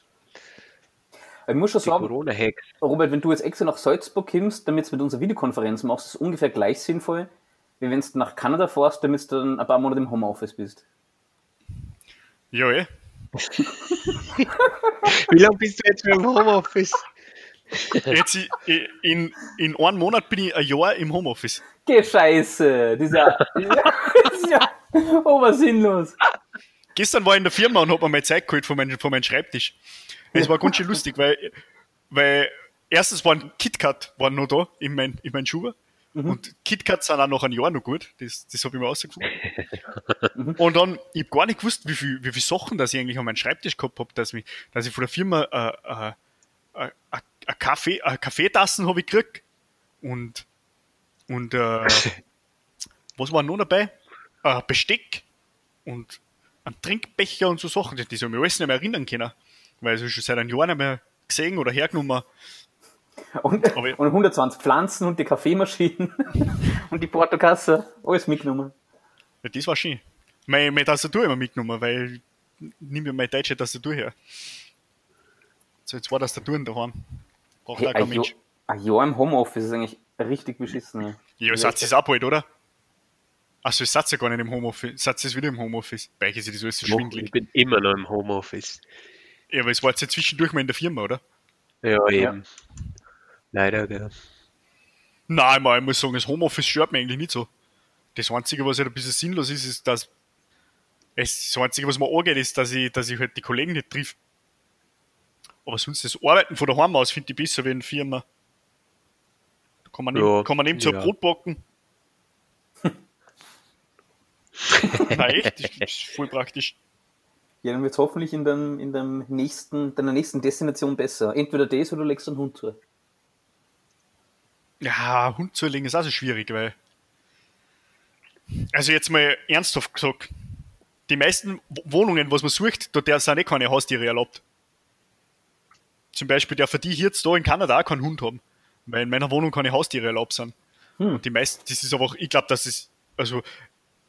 Ich muss schon die sagen. Robert, wenn du jetzt extra nach Salzburg kommst, damit du mit unserer Videokonferenz machst, ist es ungefähr gleich sinnvoll, wie wenn du nach Kanada fährst, damit du dann ein paar Monate im Homeoffice bist. Ja, eh. Wie lange bist du jetzt schon im Homeoffice? Jetzt in, in einem Monat bin ich ein Jahr im Homeoffice. Geh Scheiße! Dieser. das ist ja obersinnlos. Gestern war ich in der Firma und habe mir meine Zeit geholt von meinem, von meinem Schreibtisch. Es war ganz schön lustig, weil, weil erstens waren KitKat waren noch da in mein, in mein Schuber. Und KitKats sind auch nach einem Jahr noch gut. Das, das habe ich mir rausgefunden. und dann, ich habe gar nicht gewusst, wie viel, wie viel Sachen dass ich eigentlich an meinem Schreibtisch gehabt habe, dass, mich, dass ich von der Firma äh, äh, äh, äh, Kaffee, äh, Kaffeetassen habe ich gekriegt. Und, und äh, was war noch dabei? Äh, Besteck und ein Trinkbecher und so Sachen. Das soll ich mich alles nicht mehr erinnern können. Weil ich schon seit einem Jahr nicht mehr gesehen oder hergenommen. Und, Aber- und 120 Pflanzen und die Kaffeemaschinen und die Portokasse. Alles mitgenommen. Ja, das war schön. Meine, meine Tastatur immer mitgenommen, weil ich nehme mir meine deutsche Tastatur her. So, jetzt war Tastaturen daheim. Braucht Hey, auch kein ein, Jahr, Mensch. Ein Jahr im Homeoffice ist eigentlich richtig beschissen. Ja. Es auch bald, oder? Achso, ich satz ja gar nicht im Homeoffice. Satz ist wieder im Homeoffice. Bei euch ist ja das alles so Ich schwindelig. bin immer noch im Homeoffice. Ja, aber es war jetzt ja zwischendurch mal in der Firma, oder? Ja, Ja. eben. Leider, gell. Nein, mal, ich muss sagen, das Homeoffice stört mich eigentlich nicht so. Das Einzige, was halt ein bisschen sinnlos ist, ist, dass es, das Einzige, was mir angeht, ist, dass ich, dass ich halt die Kollegen nicht triff. Aber sonst das Arbeiten von daheim aus finde ich besser wie in der Firma. Da kann man, Ja, nehmen, kann man eben so ein ja. Brot backen. Nein, echt, das ist voll praktisch. Ja, dann wird es hoffentlich in, dem, in dem nächsten, deiner nächsten Destination besser. Entweder das oder legst du einen Hund zu. Ja, Hund zu legen ist auch so schwierig, weil. Also jetzt mal ernsthaft gesagt, die meisten Wohnungen, was man sucht, da der sind eh keine Haustiere erlaubt. Zum Beispiel der für die jetzt da in Kanada auch keinen Hund haben, weil in meiner Wohnung keine Haustiere erlaubt sind. Hm. Und die meisten, das ist aber, ich glaube, das ist, also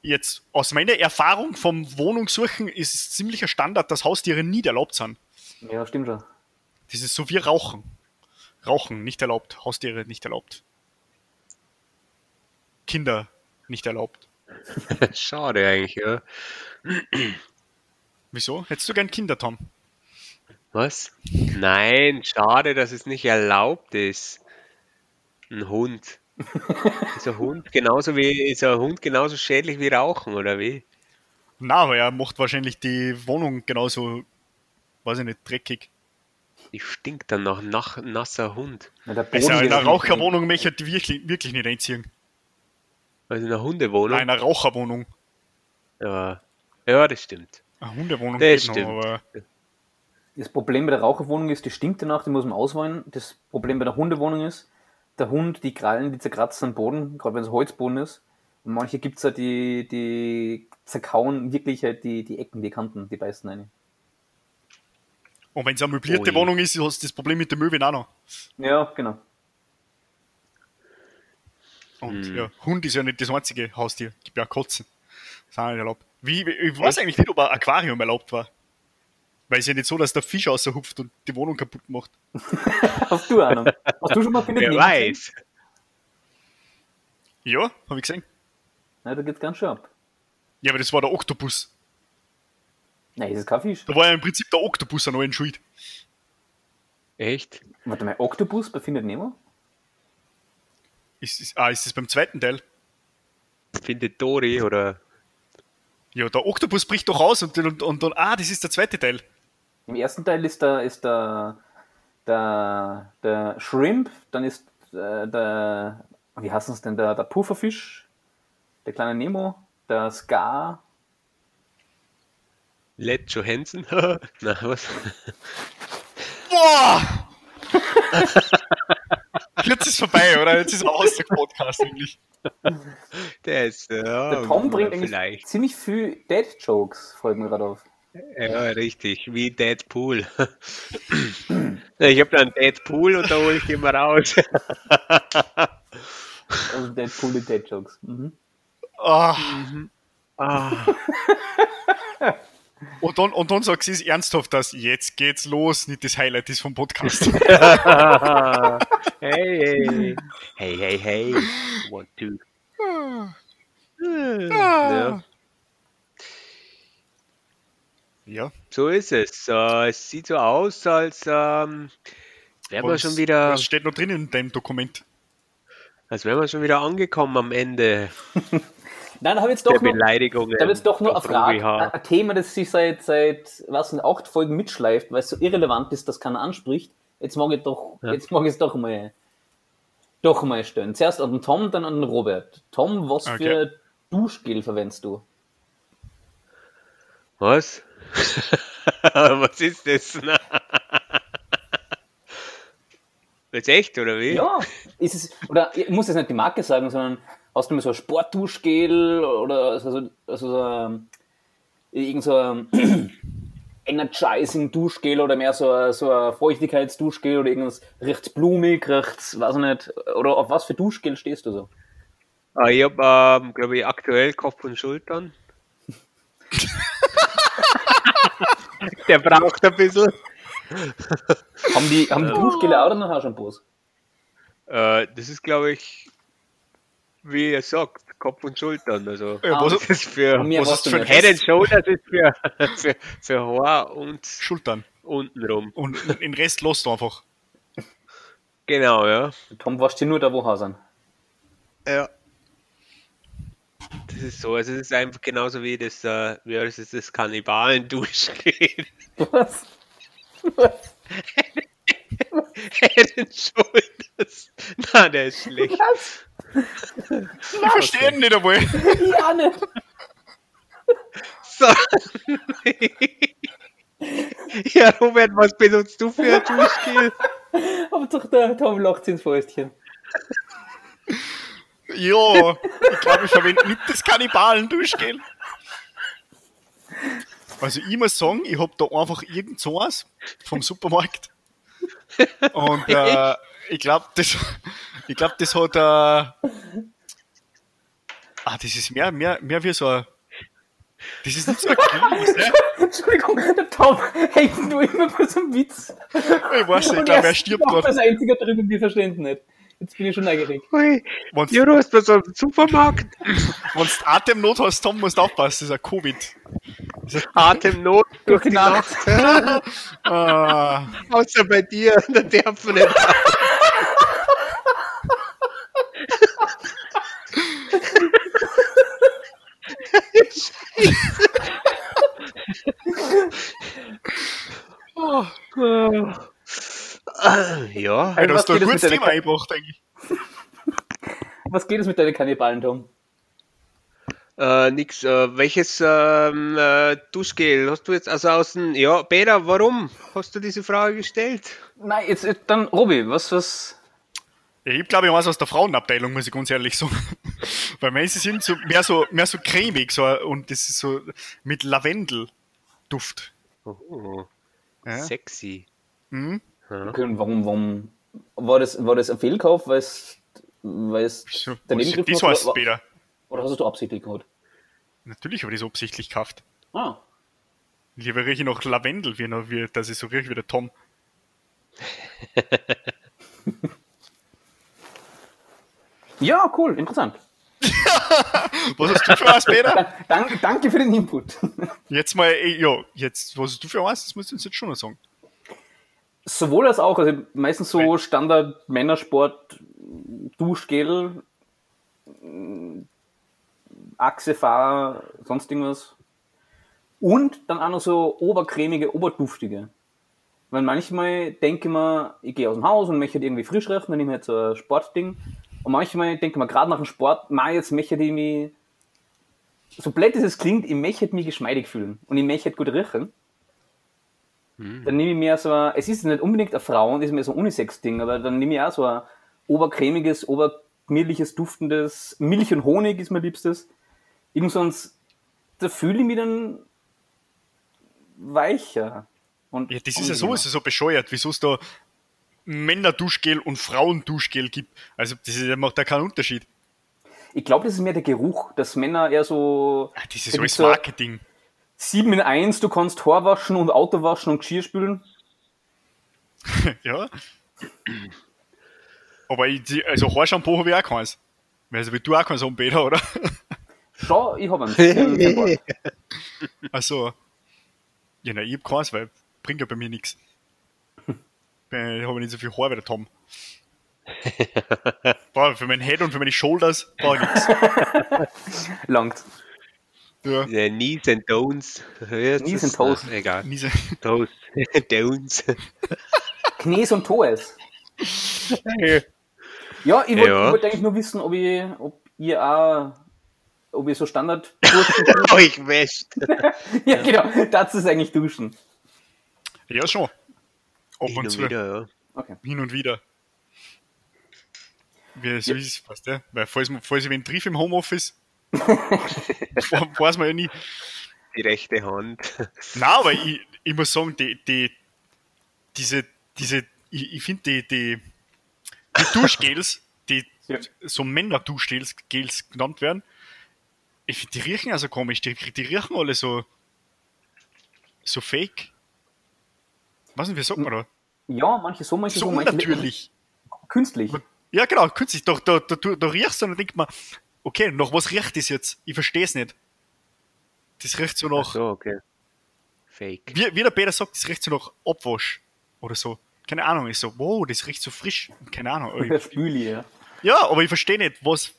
jetzt aus meiner Erfahrung vom Wohnungssuchen ist es ziemlicher Standard, dass Haustiere nie erlaubt sind. Ja, stimmt schon. Das ist so wie Rauchen. Rauchen nicht erlaubt, Haustiere nicht erlaubt. Kinder nicht erlaubt. Schade eigentlich, ja. Wieso? Hättest du gern Kinder, Tom? Was? Nein, schade, dass es nicht erlaubt ist. Ein Hund. Ist ein Hund genauso wie ist ein Hund genauso schädlich wie Rauchen, oder wie? Na, aber er macht wahrscheinlich die Wohnung genauso, weiß ich nicht, dreckig. Die stinkt dann nach, nach nasser Hund. Der Also in einer Raucherwohnung möchte ich die wirklich, wirklich nicht einziehen. Also eine Hundewohnung. Nein, eine Raucherwohnung. Ja, ja, das stimmt. Eine Hundewohnung Das geht noch, stimmt. aber Das Problem bei der Raucherwohnung ist, die stinkt danach, die muss man auswählen. Das Problem bei der Hundewohnung ist, der Hund, die Krallen, die zerkratzen am Boden, gerade wenn es Holzboden ist. Und manche gibt es ja, die, die zerkauen wirklich halt die, die Ecken, die Kanten, die beißen rein. und wenn es eine möblierte Ui. Wohnung ist, hast du das Problem mit den Möbeln auch noch. Ja, genau. Und Hm. ja, Hund ist ja nicht das einzige Haustier. Gibt ja auch Katzen. Das ist auch nicht erlaubt. Wie, ich weiß eigentlich nicht, ob ein Aquarium erlaubt war. Weil es ja nicht so, dass der Fisch außerhupft und die Wohnung kaputt macht. Hast du einen? Hast du schon mal Findet Wer Nemo gesehen? weiß. Ja, habe ich gesehen. Nein, da geht's ganz schön ab. Ja, aber das war der Oktopus. Nein, das ist kein Fisch. Da war ja im Prinzip der Oktopus an allen schuld. Echt? Warte mal, Oktopus bei Findet Nemo? Ist, ist, ah, ist das beim zweiten Teil? Findet Dory oder Ja, der Oktopus bricht doch aus und, und, und, und ah, das ist der zweite Teil. Im ersten Teil ist der, ist der, der, der Shrimp, dann ist äh, der, wie heißt es denn, der, der Pufferfisch, der kleine Nemo, der Scar, Let Johansson? Na, was? Boah! Jetzt ist vorbei, oder? Jetzt ist er aus der Podcast eigentlich. Der ist, ja, der Tom bringt eigentlich vielleicht. ziemlich viel Dead-Jokes, fällt mir gerade auf. Ja, richtig, wie Deadpool. Ich habe da einen Deadpool und da hole ich den mal raus. Also Deadpool die Dead-Jokes. Mhm. Ah, Ah, und, dann, und dann sagst du es ernsthaft, dass jetzt geht's los, nicht das Highlight ist vom Podcast. hey, hey, hey, hey, hey. One, two. Ja, ja, so ist es. Äh, es sieht so aus, als ähm, wären wir schon wieder, was steht noch drin in deinem Dokument? als wären wir schon wieder angekommen am Ende Nein, da habe ich jetzt doch Beleidigungen. da jetzt doch nur eine Frage, ein ein Thema, das sich seit, seit was sind, acht Folgen mitschleift, weil es so irrelevant ist, dass keiner anspricht. Jetzt mag ich doch, Ja. jetzt mag ich es doch mal, doch mal stellen. Zuerst an den Tom, dann an den Robert. Tom, was Okay. für Duschgel verwendest du? Was? Was ist das? Jetzt echt, oder wie? Ja, ist es, oder ich muss jetzt nicht die Marke sagen, sondern hast du mal so ein Sportduschgel oder also, also so ein, irgend so ein Energizing Duschgel oder mehr so ein, so ein Feuchtigkeitsduschgel oder irgendwas recht blumig, recht, weiß ich nicht, oder auf was für Duschgel stehst du so? Ah, ich habe, ähm, glaube ich, aktuell Kopf und Schultern. Der braucht ein bisschen. Haben die, haben die Duschgele auch noch Haarshampoos? Äh, das ist, glaube ich, wie er sagt, Kopf und Schultern. Also Ja, Ah, was, das ist für Und mir was warst ist du für Head and Shoulders ist für, für, für Haar und Schultern. untenrum. Und den Rest lässt du einfach. Genau, ja. Tom wascht dir nur da, wo sind. Ja. Das ist so, also es ist einfach genauso wie das, äh, wie heißt es, das Kannibalen-Duschgel. Was? Was? Head Shoulders. Na, der ist schlecht. Was? Ich verstehe ihn nicht einmal. Ja, nicht. So. ja, Robert, was benutzt du für ein Duschgel? Aber doch der Tom lacht ins Fäustchen. Ja, ich glaube, ich verwende nicht das Kannibalen-Duschgel. Also ich muss sagen, ich habe da einfach irgend so was vom Supermarkt. Und äh, ich glaube, das, ich glaub, das hat... Äh, ah, das ist mehr, mehr, mehr wie so ein... Das ist nicht so ein Glas, ne? Entschuldigung, der Tom hängt nur immer bei so einem Witz. Ich weiß nicht, ich glaube, er stirbt gerade. das einzige drüber, wir verstehen es nicht. Jetzt bin ich schon neugierig. Ui, Wenn's- ja, du hast bei so einem Supermarkt Wenn du Atemnot hast, Tom, musst du aufpassen, das ist ein Covid. Atemnot durch die Nacht. Ah, Außer bei dir, da darf man nicht. Ja, hey, du was hast da ein geht es gutes mit Thema deiner- eingebracht, eigentlich. Was geht es mit deinen Kannibalen, Tom? äh, nix. Äh, welches ähm, äh, Duschgel hast du jetzt? Also aus dem. Ja, Peter, warum hast du diese Frage gestellt? Nein, jetzt äh, dann Robi, was, was. Ich glaube, ich weiß aus der Frauenabteilung, muss ich ganz ehrlich sagen. Weil manche sind so mehr so mehr so cremig so, und das ist so mit Lavendelduft. Oh, Ja? sexy. Mhm. Okay, und warum, warum. War das, war das ein Fehlkauf, weil es. Weil es So, daneben gegriffen das heißt oder- später. Oder hast du absichtlich gehabt? Natürlich habe ich das absichtlich gekauft. Ah. Lieber rieche ich noch Lavendel, wie, noch, wie dass ich so rieche wie der Tom. Ja, cool, interessant. Was hast du für was, Peter? Da, danke, für den Input. Jetzt mal, ja, jetzt, was hast du für was? Das musst du uns jetzt schon noch sagen. Sowohl als auch, also meistens so Standard Männersport, Duschgel, mm, Achsefahrer, sonst irgendwas. Und dann auch noch so obercremige, oberduftige. Weil manchmal denke ich mir, ich gehe aus dem Haus und möchte irgendwie frisch riechen, dann nehme ich jetzt so ein Sportding. Und manchmal denke ich mir, gerade nach dem Sport, ma, jetzt möchte ich mich, so blöd es es klingt, ich möchte mich geschmeidig fühlen. Und ich möchte gut riechen. Dann nehme ich mir so ein, es ist nicht unbedingt eine Frauen, das ist mehr so ein Unisex-Ding, aber dann nehme ich auch so ein obercremiges, obermilliges, duftendes, Milch und Honig ist mein Liebstes. Irgend sonst, da fühle ich mich dann weicher. Und Ja, das ist ja sowieso so bescheuert, wieso es da Männer-Duschgel und Frauen-Duschgel gibt. Also, das ist, macht da keinen Unterschied. Ich glaube, das ist mehr der Geruch, dass Männer eher so Ah, Das ist alles so- Marketing. 7 in 1, du kannst Haar waschen und Auto waschen und Geschirr spülen. ja. Aber ich, die- also Haarshampoo habe ich auch keins. Also, wie du auch keins haben, Peter, oder? Schau, ich habe einen. Achso. Ja, nein, ich hab keins, weil bringt ja bei mir nichts. Ich habe nicht so viel Haar wie der Tom. Boah, für mein Head und für meine Shoulders brauche ich nichts. Langt. Ja, Ja, Knees and Don'ts. Ja, Knees and Toes. na, Egal. nie so- Toes. Don'ts. Knies und Toes. Ja, ich wollte Ja. wollt eigentlich nur wissen, ob, ich, ob ihr auch, ob ihr so Standard Euch wäscht. Ja, genau, das ist eigentlich Duschen. ja, schon. Ab Hin und und zu. wieder, ja. Okay. Hin und wieder. Wie, so ist es fast, ja? Weil falls, falls ich wen triff im Homeoffice, weiß man ja nie. Die rechte Hand. Nein, aber ich, ich muss sagen, die, die, diese, diese, ich, ich finde die, die, die Duschgels, die Ja. so Männer-Duschgels Gels genannt werden, ich finde, die riechen also komisch, die, die riechen alle so, so fake. Was nicht, wie sagt man da? Ja, manche so, manche So so, manche unnatürlich. künstlich. Ja, genau, künstlich. Da, da, da, da, da riechst du und dann denkt man, okay, nach was riecht das jetzt? Ich verstehe es nicht. Das riecht so Ach nach, so, okay. Fake. wie, wie der Peter sagt, das riecht so nach Abwasch oder so. Keine Ahnung, ich so, wow, das riecht so frisch. Keine Ahnung. Ich, Spüli, ja. ja, aber ich verstehe nicht, was,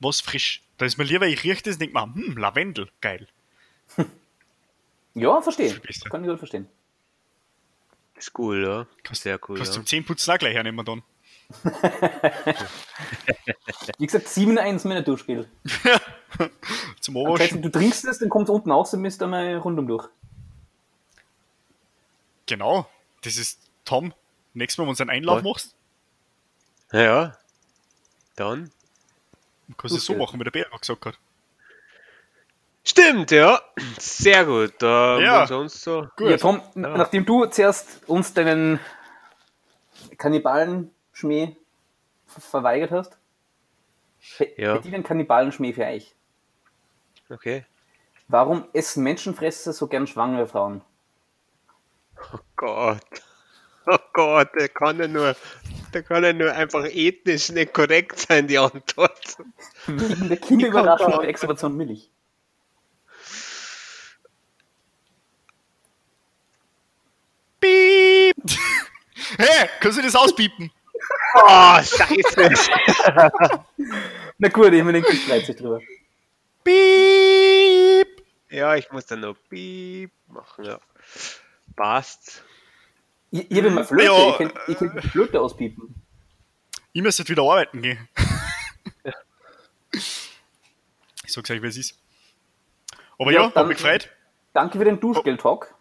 was frisch. Da ist mir lieber, ich rieche das und denke mir, hm, Lavendel, geil. Ja, verstehe. Kann ich gut verstehen. Ist cool, ja. Kannst- Sehr cool, Kannst ja. zum Zehnputzen auch gleich hernehmen dann. Wie gesagt, 7-1 meine Duschgel. Zum Abwaschen. du trinkst es, dann kommt es unten raus und bist einmal rundum durch. Genau. Das ist Tom. Nächstes Mal, wenn du einen Einlauf Was? machst, Ja. Dann. kannst du es so machen, wie der Peter gesagt hat. Stimmt, ja. Sehr gut. Ähm, Ja. Sonst so. Gut. Ja, Tom, Ja. nachdem du zuerst uns deinen Kannibalenschmäh ver- verweigert hast, Ja. hätte ich einen Kannibalenschmäh für euch. Okay. Warum essen Menschenfresser so gern schwangere Frauen? Oh Gott. Oh Gott, der kann ja nur, der kann ja nur einfach ethnisch nicht korrekt sein, die Antwort. Wegen der Kinderüberraschung auf Extravation Milch. Piep! hey, kannst du das auspiepen? Oh, scheiße. Na gut, ich ich freut sich drüber. Piep! ja, ich muss dann noch piep machen, ja. Passt. Ich, ich habe immer Flöte, Ja, ich könnte ich die Flöte auspiepen. Ich müsste jetzt wieder arbeiten gehen. ich sag's euch, wie es ist. Aber Ja, ja, hab dann- mich gefreut. Danke für den Duschgel-Talk.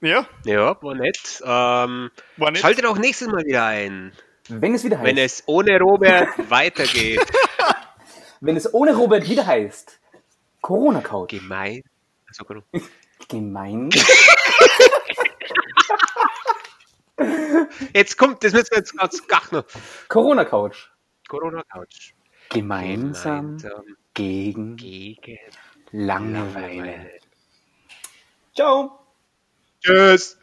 Ja, Ja, war nett. Ähm, war nicht. schaltet auch nächstes Mal wieder ein, Wenn es wieder heißt, wenn es ohne Robert weitergeht. wenn es ohne Robert wieder heißt, Corona-Couch. Gemein. Also. Gemein. jetzt kommt, das müssen wir jetzt ganz gach noch. Corona-Couch. Corona-Couch. Gemeinsam Gemeinsam gegen gegen Langeweile. Langeweile. Ciao. Tschüss.